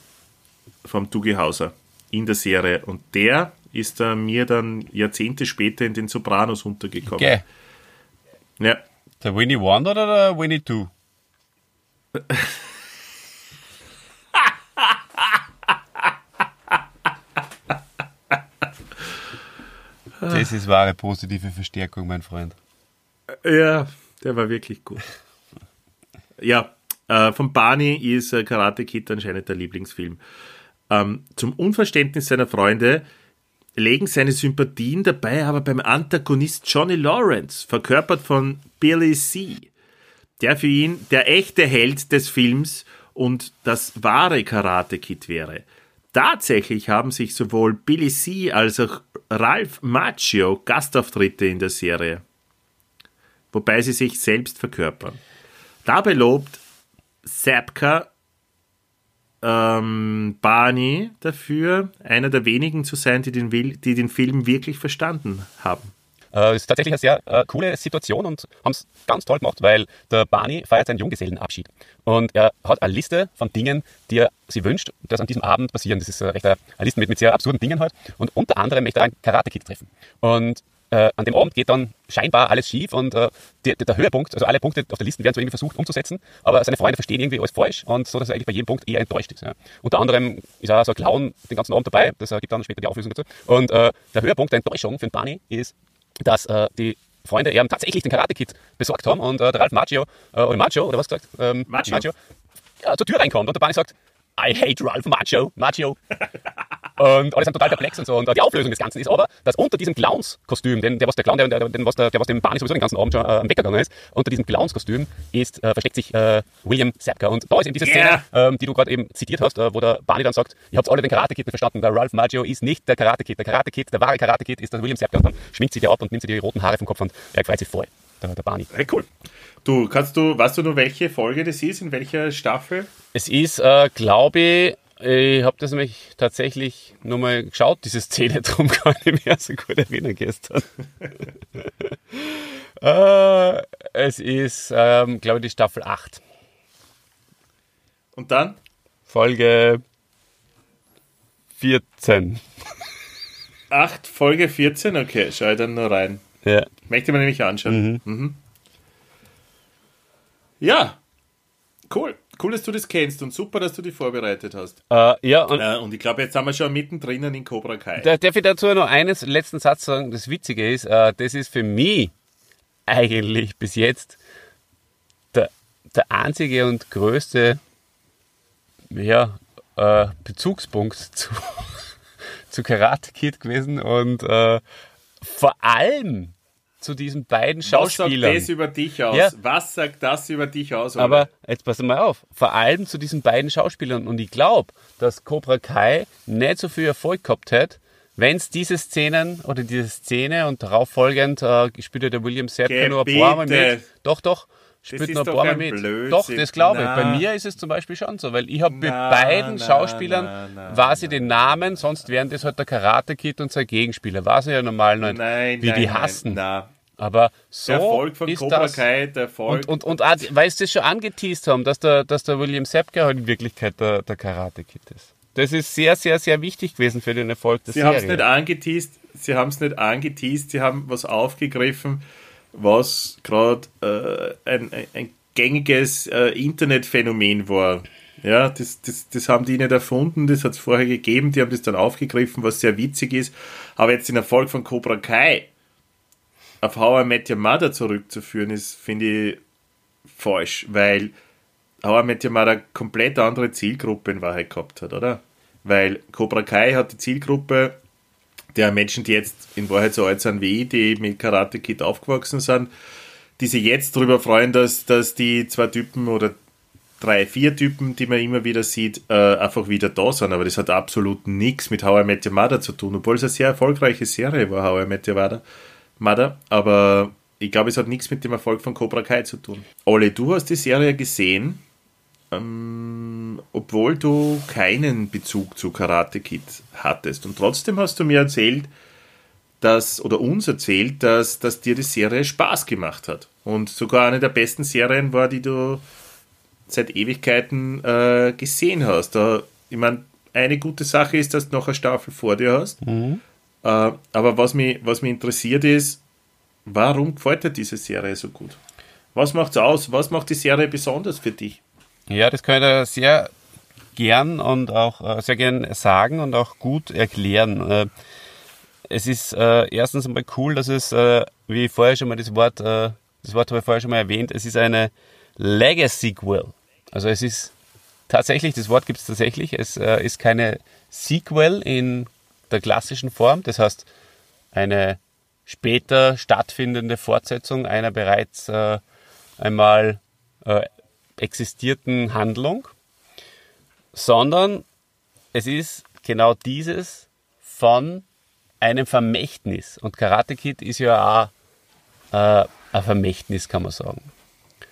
vom Dougie Hauser in der Serie und der ist äh, mir dann Jahrzehnte später in den Sopranos untergekommen. Okay. Ja. Der Winnie One oder der Winnie Two? <laughs> Das ist wahre positive Verstärkung, mein Freund. Ja, der war wirklich gut. Ja, äh, von Barney ist äh, Karate Kid anscheinend der Lieblingsfilm. Ähm, zum Unverständnis seiner Freunde legen seine Sympathien dabei aber beim Antagonist Johnny Lawrence, verkörpert von Billy C., der für ihn der echte Held des Films und das wahre Karate Kid wäre. Tatsächlich haben sich sowohl Billy C. als auch Ralph Macchio Gastauftritte in der Serie wobei sie sich selbst verkörpern. Dabei lobt Sapka ähm, Barney dafür, einer der wenigen zu sein, die den, die den Film wirklich verstanden haben. Äh, ist tatsächlich eine sehr äh, coole Situation und haben es ganz toll gemacht, weil der Barney feiert seinen Junggesellenabschied. Und er hat eine Liste von Dingen, die er sich wünscht, dass an diesem Abend passieren. Das ist äh, recht eine, eine Liste mit, mit sehr absurden Dingen halt. Und unter anderem möchte er einen Karate-Kid treffen. Und äh, an dem Abend geht dann scheinbar alles schief und äh, der, der Höhepunkt, also alle Punkte auf der Liste werden so irgendwie versucht umzusetzen, aber seine Freunde verstehen irgendwie alles falsch und so, dass er eigentlich bei jedem Punkt eher enttäuscht ist. Ja. Unter anderem ist er so ein Clown den ganzen Abend dabei, das äh, gibt dann später die Auflösung dazu. Und äh, der Höhepunkt der Enttäuschung für den Barney ist, dass äh, die Freunde ihm tatsächlich den Karate-Kid besorgt haben und äh, der Ralph Macchio, äh, oder Macho, oder was gesagt? Ähm, Macchio. ja, zur Tür reinkommt und der Barney sagt, I hate Ralph Macho, Macho. <laughs> Und alle sind total perplex und so. Und äh, die Auflösung des Ganzen ist aber, dass unter diesem Clowns-Kostüm, den, der was der Clown, der, der, den, was der, der was dem Barney sowieso den ganzen Abend schon äh, am Wecker gegangen ist, unter diesem Clowns-Kostüm ist, äh, versteckt sich äh, William Sapka. Und da ist eben diese Szene, Yeah. ähm, die du gerade eben zitiert hast, äh, wo der Barney dann sagt, ihr habt alle den Karate-Kid verstanden, der Ralph Maggio ist nicht der Karate-Kid. Der Karate-Kid, der wahre Karate-Kid ist der William Sapka. Und dann schminkt sich der ab und nimmt sich die roten Haare vom Kopf und er freut sich voll, der, der Barney. Hey, cool. Du, kannst du, weißt du nur, welche Folge das ist, in welcher Staffel? Es ist, äh, glaube ich, ich habe das nämlich tatsächlich nochmal geschaut, diese Szene, <laughs> darum kann ich mich so gut erinnern gestern. <laughs> äh, es ist, ähm, glaube ich, die Staffel 8, Und dann? Folge 14. 8, Folge 14? Okay, schau ich dann nur rein. Ja. Möchte man nämlich anschauen. Mhm. Ja, cool. Cool, dass du das kennst und super, dass du dich vorbereitet hast. Äh, ja, und Äh, und ich glaube, jetzt sind wir schon mittendrin in Cobra Kai. Da, darf ich dazu noch einen letzten Satz sagen? Das Witzige ist, äh, das ist für mich eigentlich bis jetzt der, der einzige und größte ja, äh, Bezugspunkt <laughs> zu, zu Karate Kid gewesen und äh, vor allem zu diesen beiden Was sagt Schauspielern. das über dich aus? Ja. Was sagt das über dich aus? Aber Ole? jetzt pass mal auf, vor allem zu diesen beiden Schauspielern. Und ich glaube, dass Cobra Kai nicht so viel Erfolg gehabt hätte, wenn es diese Szenen oder diese Szene und darauf folgend äh, spielt ja der William Geh nur ein paar Mal mit. Doch, doch. Spielt nur ein paar Mal mit. Blödsinn. Doch, das glaube ich. Na. Bei mir ist es zum Beispiel schon so, weil ich habe Na, beiden na, Schauspielern na, na, weiß ich den Namen, sonst wären das halt der Karate Kid und sein Gegenspieler. Weiß ich ja normal nicht, nein, wie nein, die nein, hassen. na. Aber so Der Erfolg von ist Cobra. Kai, der Erfolg. Und, und, und auch, weil sie das schon angeteased haben, dass der, dass der William Sapka halt in Wirklichkeit der, der Karate-Kid ist. Das ist sehr, sehr, sehr wichtig gewesen für den Erfolg der Sie haben es nicht angeteased, sie haben es nicht angeteased, sie haben was aufgegriffen, was gerade äh, ein, ein, ein gängiges äh, Internetphänomen war. Ja, das, das, das haben die nicht erfunden, das hat es vorher gegeben, die haben das dann aufgegriffen, was sehr witzig ist. Aber jetzt den Erfolg von Cobra Kai auf How I Met Your Mother zurückzuführen, ist, finde ich, falsch, weil How I Met Your Mother komplett andere Zielgruppe in Wahrheit gehabt hat, oder? Weil Cobra Kai hat die Zielgruppe der Menschen, die jetzt in Wahrheit so alt sind wie ich, die mit Karate Kid aufgewachsen sind, die sich jetzt darüber freuen, dass, dass die zwei Typen oder drei, vier Typen, die man immer wieder sieht, äh, einfach wieder da sind. Aber das hat absolut nichts mit How I Met Your Mother zu tun, obwohl es eine sehr erfolgreiche Serie war, How I Met Your Mother. Mother aber ich glaube, es hat nichts mit dem Erfolg von Cobra Kai zu tun. Olli, du hast die Serie gesehen, ähm, obwohl du keinen Bezug zu Karate Kid hattest. Und trotzdem hast du mir erzählt, dass, oder uns erzählt, dass, dass dir die Serie Spaß gemacht hat. Und sogar eine der besten Serien war, die du seit Ewigkeiten äh, gesehen hast. Da, ich meine, eine gute Sache ist, dass du noch eine Staffel vor dir hast. Mhm. Äh, aber was mich, was mich interessiert ist, warum gefällt dir diese Serie so gut? Was macht's aus? Was macht die Serie besonders für dich? Ja, das kann ich da sehr gern und auch äh, sehr gern sagen und auch gut erklären. Äh, es ist erstens einmal cool, dass es, wie vorher schon mal das Wort, das Wort habe ich vorher schon mal erwähnt, es ist eine Legacy-Sequel. Also es ist tatsächlich, das Wort gibt es tatsächlich, es ist keine Sequel in der klassischen Form, das heißt eine später stattfindende Fortsetzung einer bereits äh, einmal äh, existierten Handlung, sondern es ist genau dieses von einem Vermächtnis. Und Karate Kid ist ja auch äh, ein Vermächtnis, kann man sagen.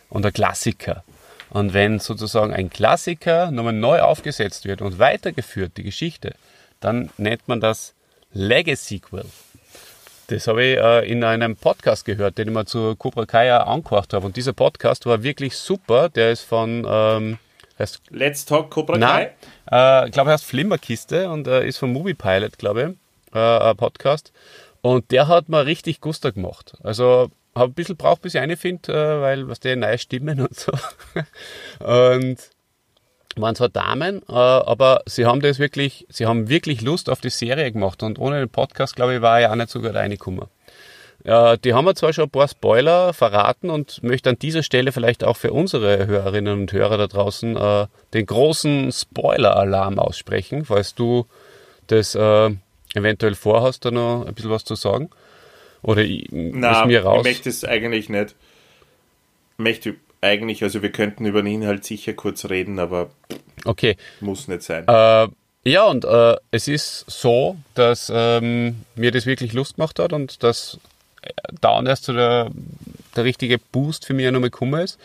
Und ein Klassiker. Und wenn sozusagen ein Klassiker nochmal neu aufgesetzt wird und weitergeführt, die Geschichte, dann nennt man das Legacy-Sequel. Das habe ich äh, in einem Podcast gehört, den ich mir zu Cobra Kai angehört habe. Und dieser Podcast war wirklich super. Der ist von ähm, heißt, Let's Talk Cobra Kai? Äh, ich glaube, er heißt Flimmerkiste und äh, ist vom Movie Pilot, glaube ich, äh, ein Podcast. Und der hat mir richtig Guster gemacht. Also habe ein bisschen braucht, bis ich eine finde, äh, weil was der neue Stimmen und so. <laughs> und waren zwar Damen, äh, aber sie haben das wirklich, sie haben wirklich Lust auf die Serie gemacht und ohne den Podcast, glaube ich, war ich auch nicht so gut reingekommen. Ja, die haben mir zwar schon ein paar Spoiler verraten und möchte an dieser Stelle vielleicht auch für unsere Hörerinnen und Hörer da draußen äh, den großen Spoiler-Alarm aussprechen, falls du das äh, eventuell vorhast, da noch ein bisschen was zu sagen. Oder ich, Na, mir raus. ich möchte es eigentlich nicht. Ich möchte eigentlich, also wir könnten über den Inhalt sicher kurz reden, aber okay. muss nicht sein. Äh, ja, und äh, es ist so, dass ähm, mir das wirklich Lust gemacht hat und dass da und erst so der, der richtige Boost für mich nochmal gekommen ist.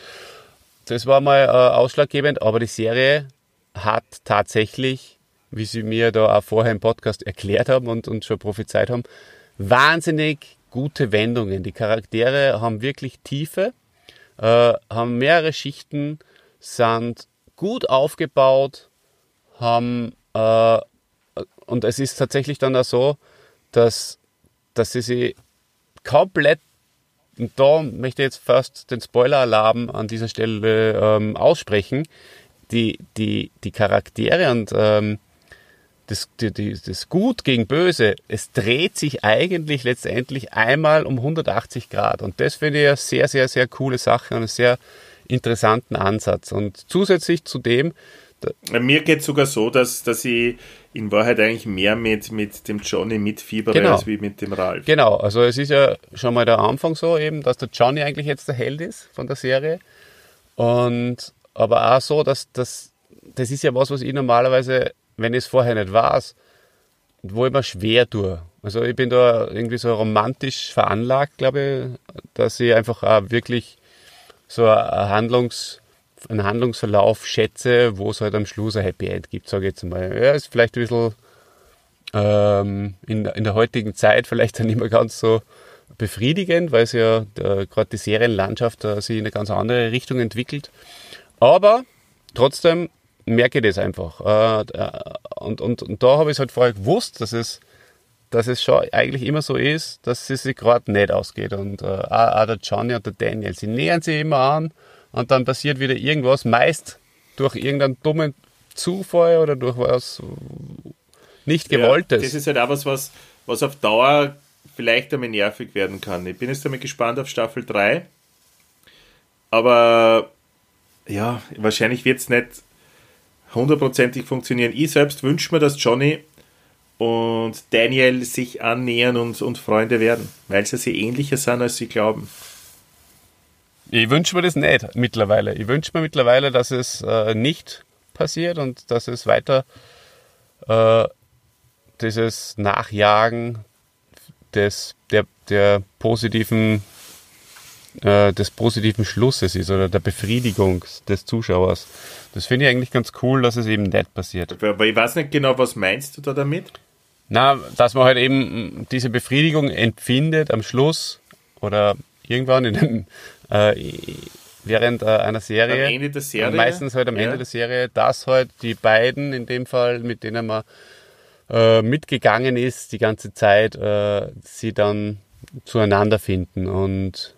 Das war mal äh, ausschlaggebend, aber die Serie hat tatsächlich, wie sie mir da auch vorher im Podcast erklärt haben und, und schon prophezeit haben, wahnsinnig gute Wendungen. Die Charaktere haben wirklich Tiefe, äh, haben mehrere Schichten, sind gut aufgebaut, haben äh, und es ist tatsächlich dann auch so, dass, dass sie sich komplett, und da möchte ich jetzt fast den Spoiler-Alarm an dieser Stelle ähm, aussprechen, die, die, die Charaktere und ähm, das, die, die, das Gut gegen Böse, es dreht sich eigentlich letztendlich einmal um 180 Grad. Und das finde ich eine sehr, sehr, sehr coole Sache und einen sehr interessanten Ansatz. Und zusätzlich zu dem, mir geht es sogar so, dass, dass ich in Wahrheit eigentlich mehr mit, mit dem Johnny mitfiebere Genau. als wie mit dem Ralf. Genau, also es ist ja schon mal der Anfang so eben, dass der Johnny eigentlich jetzt der Held ist von der Serie. Und aber auch so, dass das, das ist ja was, was ich normalerweise, wenn ich es vorher nicht weiß, wo ich mir schwer tue. Also ich bin da irgendwie so romantisch veranlagt, glaube ich, dass ich einfach auch wirklich so ein Handlungs, einen Handlungsverlauf schätze, wo es halt am Schluss ein Happy End gibt, sage ich jetzt mal. Ja, ist vielleicht ein bisschen ähm, in, in der heutigen Zeit vielleicht dann nicht mehr ganz so befriedigend, weil es ja gerade die Serienlandschaft äh, sich in eine ganz andere Richtung entwickelt. Aber trotzdem merke ich das einfach. Äh, äh, und, und, und da habe ich es halt vorher gewusst, dass es, dass es schon eigentlich immer so ist, dass es sich gerade nicht ausgeht. Und äh, auch, auch der Johnny und der Daniel, sie nähern sich immer an und dann passiert wieder irgendwas, meist durch irgendeinen dummen Zufall oder durch was nicht gewolltes. Ja, das ist halt auch was, was, was auf Dauer vielleicht einmal nervig werden kann. Ich bin jetzt einmal gespannt auf Staffel 3. Aber ja, wahrscheinlich wird es nicht hundertprozentig funktionieren. Ich selbst wünsche mir, dass Johnny und Daniel sich annähern und, und Freunde werden, weil sie sich ähnlicher sind, als sie glauben. Ich wünsche mir das nicht mittlerweile. Ich wünsche mir mittlerweile, dass es äh, nicht passiert und dass es weiter äh, dieses Nachjagen des, der, der positiven, äh, des positiven Schlusses ist oder der Befriedigung des Zuschauers. Das finde ich eigentlich ganz cool, dass es eben nicht passiert. Aber ich weiß nicht genau, was meinst du da damit? Na, dass man halt eben diese Befriedigung empfindet am Schluss oder irgendwann in dem, äh, während äh, einer Serie. Am Ende der Serie? Meistens halt am Ja. Ende der Serie, dass halt die beiden, in dem Fall, mit denen man äh, mitgegangen ist, die ganze Zeit, äh, sie dann zueinander finden. Und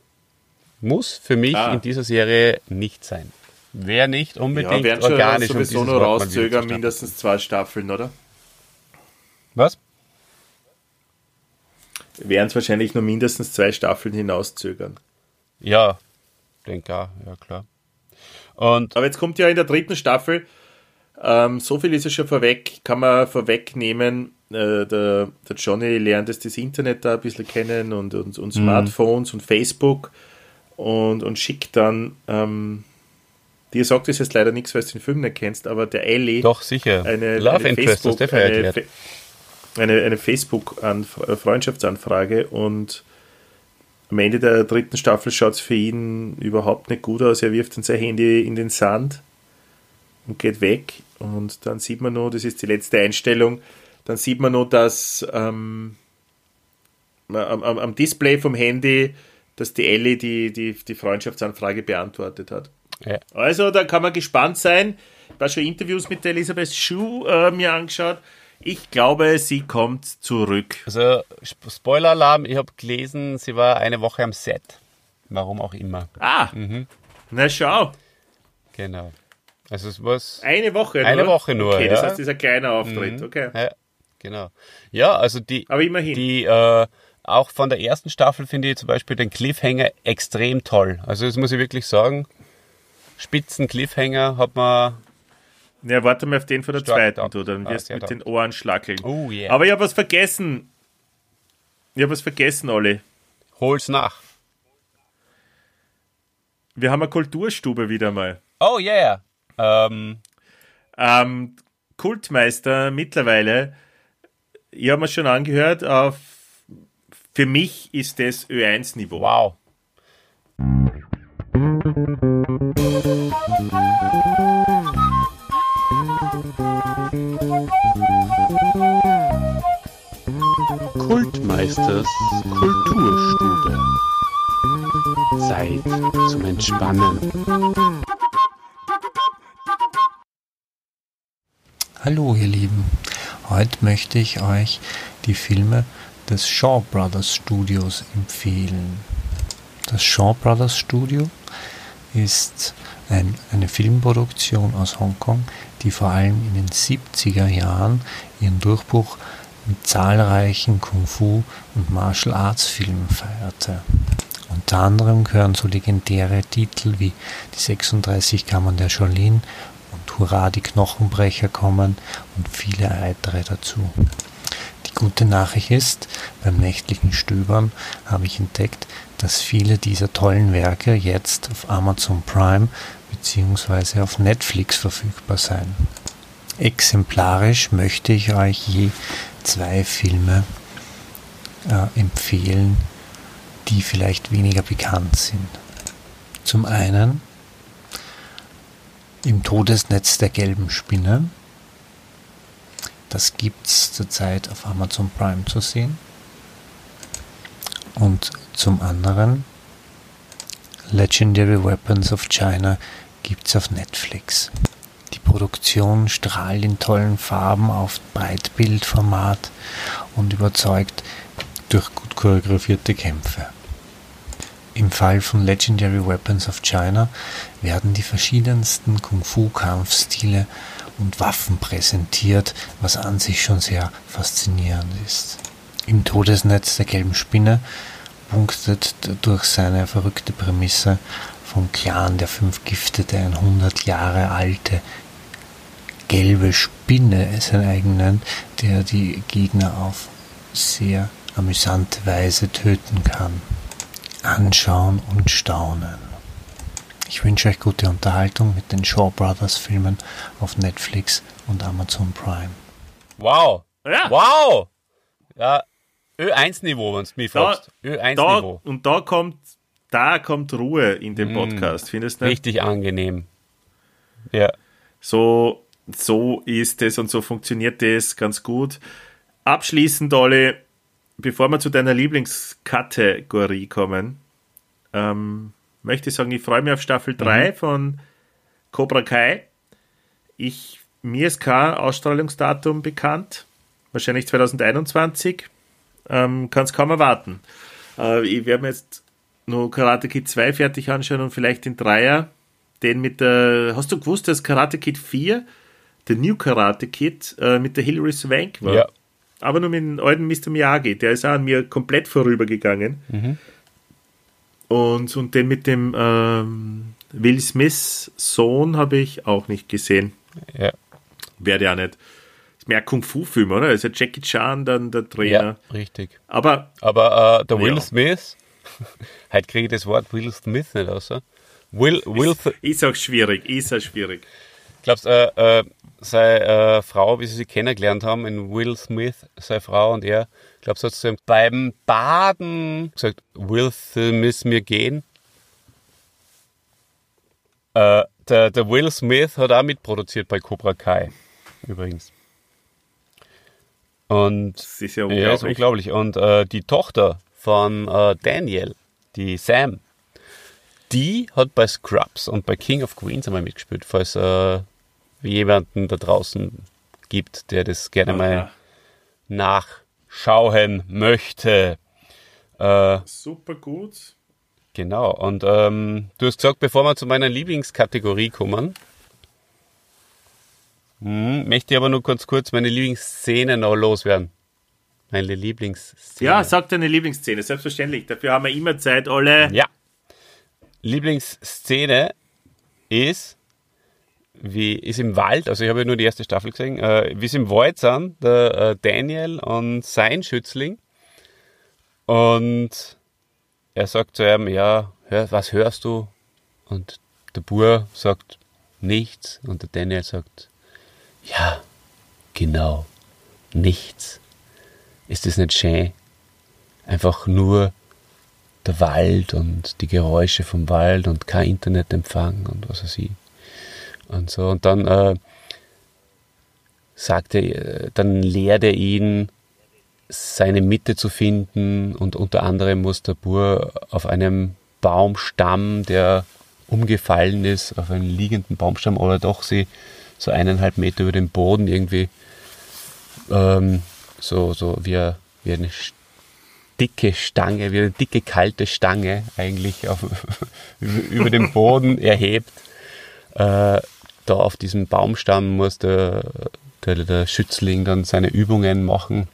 muss für mich Ah. in dieser Serie nicht sein. Wäre nicht unbedingt Ja, werden schon organisch. um sowieso dieses nur rauszögern, mindestens zwei Staffeln, oder? Was? Werden es wahrscheinlich nur mindestens zwei Staffeln hinauszögern. Ja, denke auch, ja klar. Und Aber jetzt kommt ja in der dritten Staffel, ähm, so viel ist ja schon vorweg, kann man vorwegnehmen, äh, der, der Johnny lernt jetzt das Internet da ein bisschen kennen und, und, und Smartphones und Facebook und, und schickt dann, ähm, dir sagt das jetzt leider nichts, weil du den Film nicht kennst, aber der Ellie doch sicher. eine, Love eine Interest, das Facebook, er eine, eine, eine Facebook-Freundschaftsanfrage und am Ende der dritten Staffel schaut es für ihn überhaupt nicht gut aus. Er wirft dann sein Handy in den Sand und geht weg. Und dann sieht man nur, das ist die letzte Einstellung, dann sieht man nur, dass ähm, am, am Display vom Handy, dass die Ellie die, die, die Freundschaftsanfrage beantwortet hat. Ja. Also da kann man gespannt sein. Ich habe schon Interviews mit der Elisabeth Schuh äh, mir angeschaut. Ich glaube, sie kommt zurück. Also, Sp- Spoiler-Alarm, ich habe gelesen, sie war eine Woche am Set. Warum auch immer. Ah, na schau. Genau. Also es war Eine Woche Eine nur? Woche nur, Okay, das ja. heißt, das ist ein kleiner Auftritt. Okay. Ja, genau. Ja, also die, Aber immerhin. die äh, auch von der ersten Staffel finde ich zum Beispiel den Cliffhanger extrem toll. Also das muss ich wirklich sagen. Spitzen Cliffhanger hat man. Ja, warte mal auf den von der zweiten, du, dann Ah, wirst du sehr mit den Ohren schlackeln. Oh yeah. Aber ich habe was vergessen. Ich habe was vergessen, Olli. Hol's nach. Wir haben eine Kulturstube wieder mal. Oh yeah. Ähm, Ähm, Kultmeister mittlerweile, ich habe mir schon angehört, auf, für mich ist das Ö1-Niveau. wow. Kultmeisters Kulturstube. Zeit zum Entspannen. Hallo ihr Lieben, heute möchte ich euch die Filme des Shaw Brothers Studios empfehlen. Das Shaw Brothers Studio ist ein, eine Filmproduktion aus Hongkong, die vor allem in den 70er Jahren ihren Durchbruch mit zahlreichen Kung-Fu und Martial Arts Filmen feierte. Unter anderem gehören so legendäre Titel wie Die 36 Kammern der Shaolin und Hurra, die Knochenbrecher kommen und viele weitere dazu. Gute Nachricht ist, beim nächtlichen Stöbern habe ich entdeckt, dass viele dieser tollen Werke jetzt auf Amazon Prime bzw. auf Netflix verfügbar sein. Exemplarisch möchte ich euch je zwei Filme äh, empfehlen, die vielleicht weniger bekannt sind. Zum einen im Todesnetz der gelben Spinne. Das gibt es zurzeit auf Amazon Prime zu sehen. Und zum anderen Legendary Weapons of China gibt es auf Netflix. Die Produktion strahlt in tollen Farben auf Breitbildformat und überzeugt durch gut choreografierte Kämpfe. Im Fall von Legendary Weapons of China werden die verschiedensten Kung-Fu-Kampfstile und Waffen präsentiert, was an sich schon sehr faszinierend ist. Im Todesnetz der gelben Spinne punktet durch seine verrückte Prämisse vom Clan der fünf Gifte, der ein 100 Jahre alte gelbe Spinne sein eigen nennt, der die Gegner auf sehr amüsante Weise töten kann. Anschauen und staunen. Ich wünsche euch gute Unterhaltung mit den Shaw Brothers Filmen auf Netflix und Amazon Prime. Wow. Ja. Wow. Ja, Ö1-Niveau, wenn du mich fragst. da, Ö1-Niveau. und da kommt, da kommt Ruhe in Mm. dem Podcast, findest du nicht? Richtig angenehm. Ja. So, so ist es und so funktioniert das ganz gut. Abschließend, Olli, bevor wir zu deiner Lieblingskategorie kommen, ähm, möchte ich sagen, ich freue mich auf Staffel 3 von Cobra Kai. Ich, mir ist kein Ausstrahlungsdatum bekannt. Wahrscheinlich 2021. Ähm, Kann es kaum erwarten. Äh, ich werde mir jetzt nur Karate Kid 2 fertig anschauen und vielleicht den Dreier. Den mit der. Hast du gewusst, dass Karate Kid 4 der New Karate Kid äh, mit der Hilary Swank war? Ja. Aber nur mit dem alten Mr. Miyagi. Der ist auch an mir komplett vorübergegangen. Mhm. Und, und den mit dem ähm, Will Smiths Sohn habe ich auch nicht gesehen. Ja. Werde ja nicht. Ist mehr Kung-Fu-Film, oder? Ist ja Jackie Chan dann der Trainer. Ja, richtig. Aber Aber äh, der Will Ja. Smith, <laughs> heute kriege ich das Wort Will Smith nicht raus. Will, Will, ist auch schwierig, ist auch schwierig. glaubst äh, äh, seine äh, Frau, wie sie sich kennengelernt haben, in Will Smith, seine Frau und er, glaubst du, hat sie beim Baden gesagt, Will Smith mir gehen? Äh, der, der Will Smith hat auch mitproduziert bei Cobra Kai, übrigens. Und Das ist ja ja, ist unglaublich. unglaublich. Und äh, die Tochter von äh, Daniel, die Sam, die hat bei Scrubs und bei King of Queens einmal mitgespielt, falls äh, jemanden da draußen gibt, der das gerne mal Aha. nachschauen möchte. Äh, Super gut. genau. Und ähm, du hast gesagt, bevor wir zu meiner Lieblingskategorie kommen, hm, möchte ich aber nur ganz kurz meine Lieblingsszene noch loswerden. Meine Lieblingsszene. Ja, sag deine Lieblingsszene, selbstverständlich. Dafür haben wir immer Zeit, alle. Ja. Lieblingsszene ist, wie ist im Wald, also ich habe ja nur die erste Staffel gesehen, äh, wie es im Wald sind, der äh, Daniel und sein Schützling. Und er sagt zu ihm, ja, hör, was hörst du? Und der Bur sagt nichts und der Daniel sagt, ja, genau, nichts. Ist das nicht schön? Einfach nur der Wald und die Geräusche vom Wald und kein Internetempfang und was weiß ich. Und so. Und dann äh, sagt er, äh, dann lehrt er ihn, seine Mitte zu finden und unter anderem muss der Bur auf einem Baumstamm, der umgefallen ist, auf einem liegenden Baumstamm oder doch sie so eineinhalb Meter über dem Boden irgendwie ähm, so, so wie, wie eine dicke Stange, wie eine dicke kalte Stange eigentlich auf, über, <laughs> über dem Boden erhebt. Äh, da auf diesem Baumstamm muss der, der, der Schützling dann seine Übungen machen.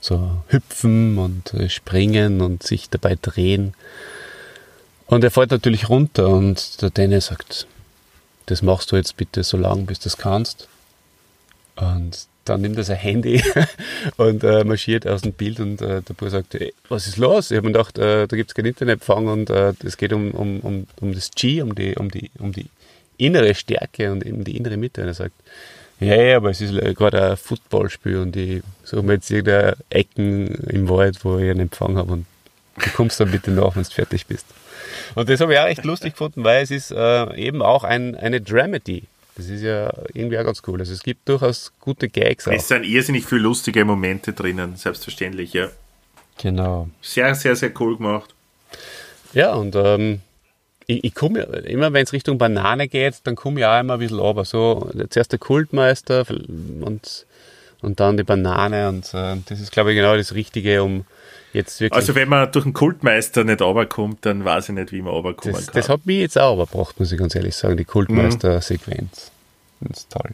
So hüpfen und äh, springen und sich dabei drehen. Und er fällt natürlich runter und der Daniel sagt, das machst du jetzt bitte so lange, bis du das kannst. Und dann nimmt er sein Handy <laughs> und äh, marschiert aus dem Bild und äh, der Bub sagt, "Ey, was ist los? Ich habe mir gedacht, äh, da gibt es kein Internetempfang und äh, es geht um, um, um, um das G, um die, um, die, um die innere Stärke und eben die innere Mitte. Und er sagt, ja, ja, aber es ist gerade ein Footballspiel und ich suche mir jetzt irgendeine Ecken im Wald, wo ich einen Empfang habe und du kommst dann bitte nach, wenn du fertig bist. Und das habe ich auch echt lustig gefunden, weil es ist äh, eben auch ein, eine Dramedy. Das ist ja irgendwie auch ganz cool. Also es gibt durchaus gute Gags auch. Es sind irrsinnig viele lustige Momente drinnen, selbstverständlich, ja. Genau. Sehr, sehr, sehr cool gemacht. Ja, und ähm, ich, ich komme immer, wenn es Richtung Banane geht, dann komme ich auch immer ein bisschen runter. So, zuerst der Kultmeister und, und dann die Banane. Und äh, das ist, glaube ich, genau das Richtige, um jetzt wirklich. Also wenn man durch den Kultmeister nicht runterkommt, dann weiß ich nicht, wie man runterkommen das, kann. das hat mich jetzt auch überbracht, muss ich ganz ehrlich sagen, die Kultmeister-Sequenz. Das ist toll.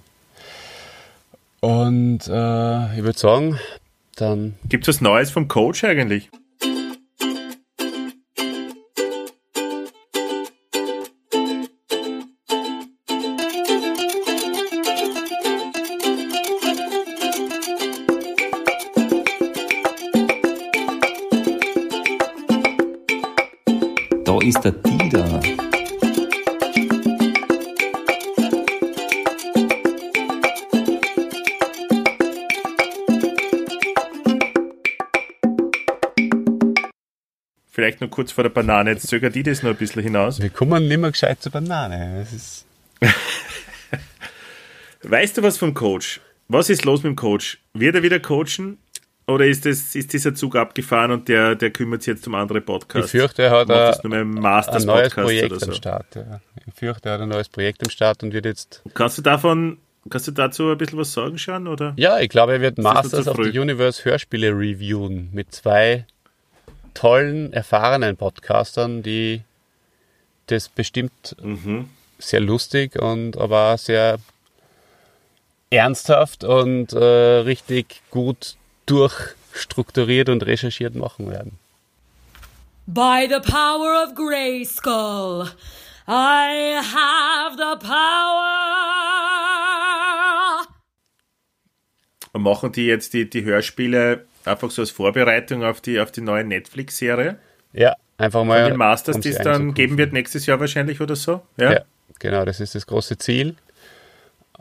Und äh, ich würde sagen, dann Gibt es was Neues vom Coach eigentlich? Kurz vor der Banane. Jetzt zögert die das noch ein bisschen hinaus. Wir kommen nicht mehr gescheit zur Banane. <laughs> Weißt du was vom Coach? Was ist los mit dem Coach? Wird er wieder coachen? Oder ist, das, ist dieser Zug abgefahren und der, der kümmert sich jetzt um andere Podcasts? Ich fürchte, er hat ein, ein neues Projekt so. am Start. Ja. Ich fürchte, er hat ein neues Projekt am Start und wird jetzt. Kannst du davon, kannst du dazu ein bisschen was sagen, Sean? Oder? Ja, ich glaube, er wird Masters of the Universe Hörspiele reviewen mit zwei tollen, erfahrenen Podcastern, die das bestimmt Mhm. sehr lustig und aber auch sehr ernsthaft und äh, richtig gut durchstrukturiert und recherchiert machen werden. By the power of Grayskull, I have the power. Und machen die jetzt die, die Hörspiele einfach so als Vorbereitung auf die, auf die neue Netflix-Serie? Ja, einfach Von mal. den Masters, die es dann geben wird nächstes Jahr wahrscheinlich oder so? Ja. genau, das ist das große Ziel.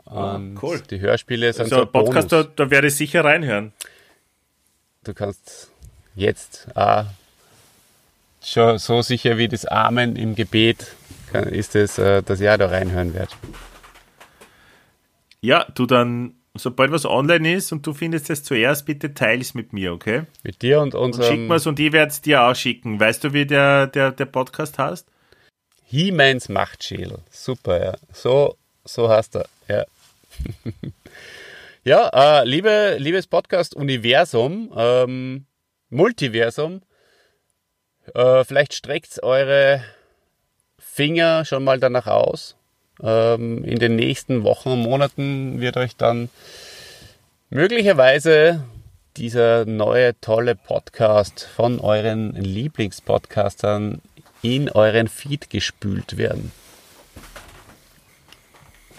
Und Ah, cool. Die Hörspiele sind Also so ein Podcast, da, da werde ich sicher reinhören. Du kannst jetzt auch schon so sicher wie das Amen im Gebet ist es, äh, dass ich auch da reinhören werde. Ja, du dann, sobald was online ist und du findest es zuerst, bitte teils mit mir, okay? Mit dir und Und schick unserem mir's und ich werde es dir auch schicken. Weißt du, wie der, der, der Podcast heißt? He-Mans Machtschädel. Super, ja. So, so heißt er. Ja, <laughs> ja äh, liebe, liebes Podcast-Universum, ähm, Multiversum, äh, vielleicht streckt eure Finger schon mal danach aus. Ähm, in den nächsten Wochen und Monaten wird euch dann möglicherweise dieser neue tolle Podcast von euren Lieblingspodcastern in euren Feed gespült werden.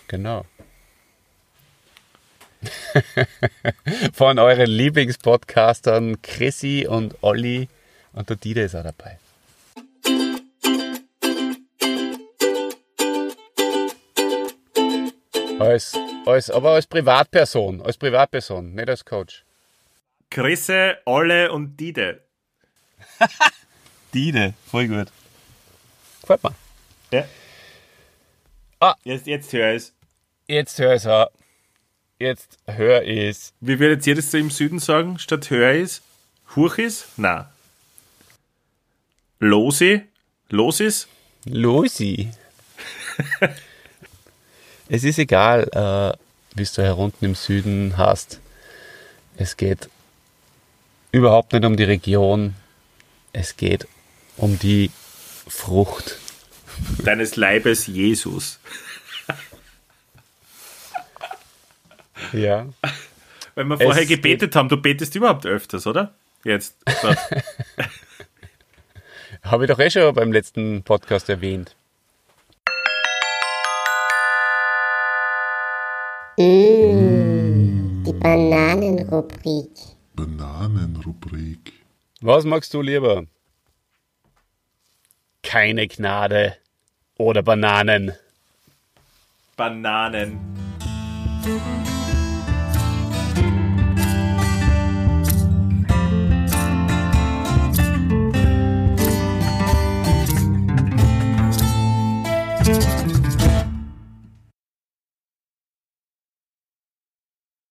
Genau. <laughs> Von euren Lieblingspodcastern Chrissy und Olli und der Dieter ist auch dabei. Als, als, aber als Privatperson, als Privatperson, nicht als Coach. Chrisse, Olle und Dide. <laughs> Dide, voll gut. Gefällt mir. Ja. Ah. Jetzt, jetzt hör es. Jetzt hör ich auch. Jetzt hör ich Wie würdet ihr das so im Süden sagen, statt hör ist? Huch ist? Na. Losi? Los ist? Losi. <laughs> es ist egal, äh, wie du hier unten im Süden hast. Es geht überhaupt nicht um die Region. Es geht um die Frucht. Deines Leibes Jesus. <laughs> Ja. Weil wir vorher Es gebetet haben, du betest überhaupt öfters, oder? Jetzt. <laughs> Habe ich doch eh schon beim letzten Podcast erwähnt. Mmh, die Bananenrubrik. Bananenrubrik. Was magst du lieber? Keine Gnade oder Bananen? Bananen.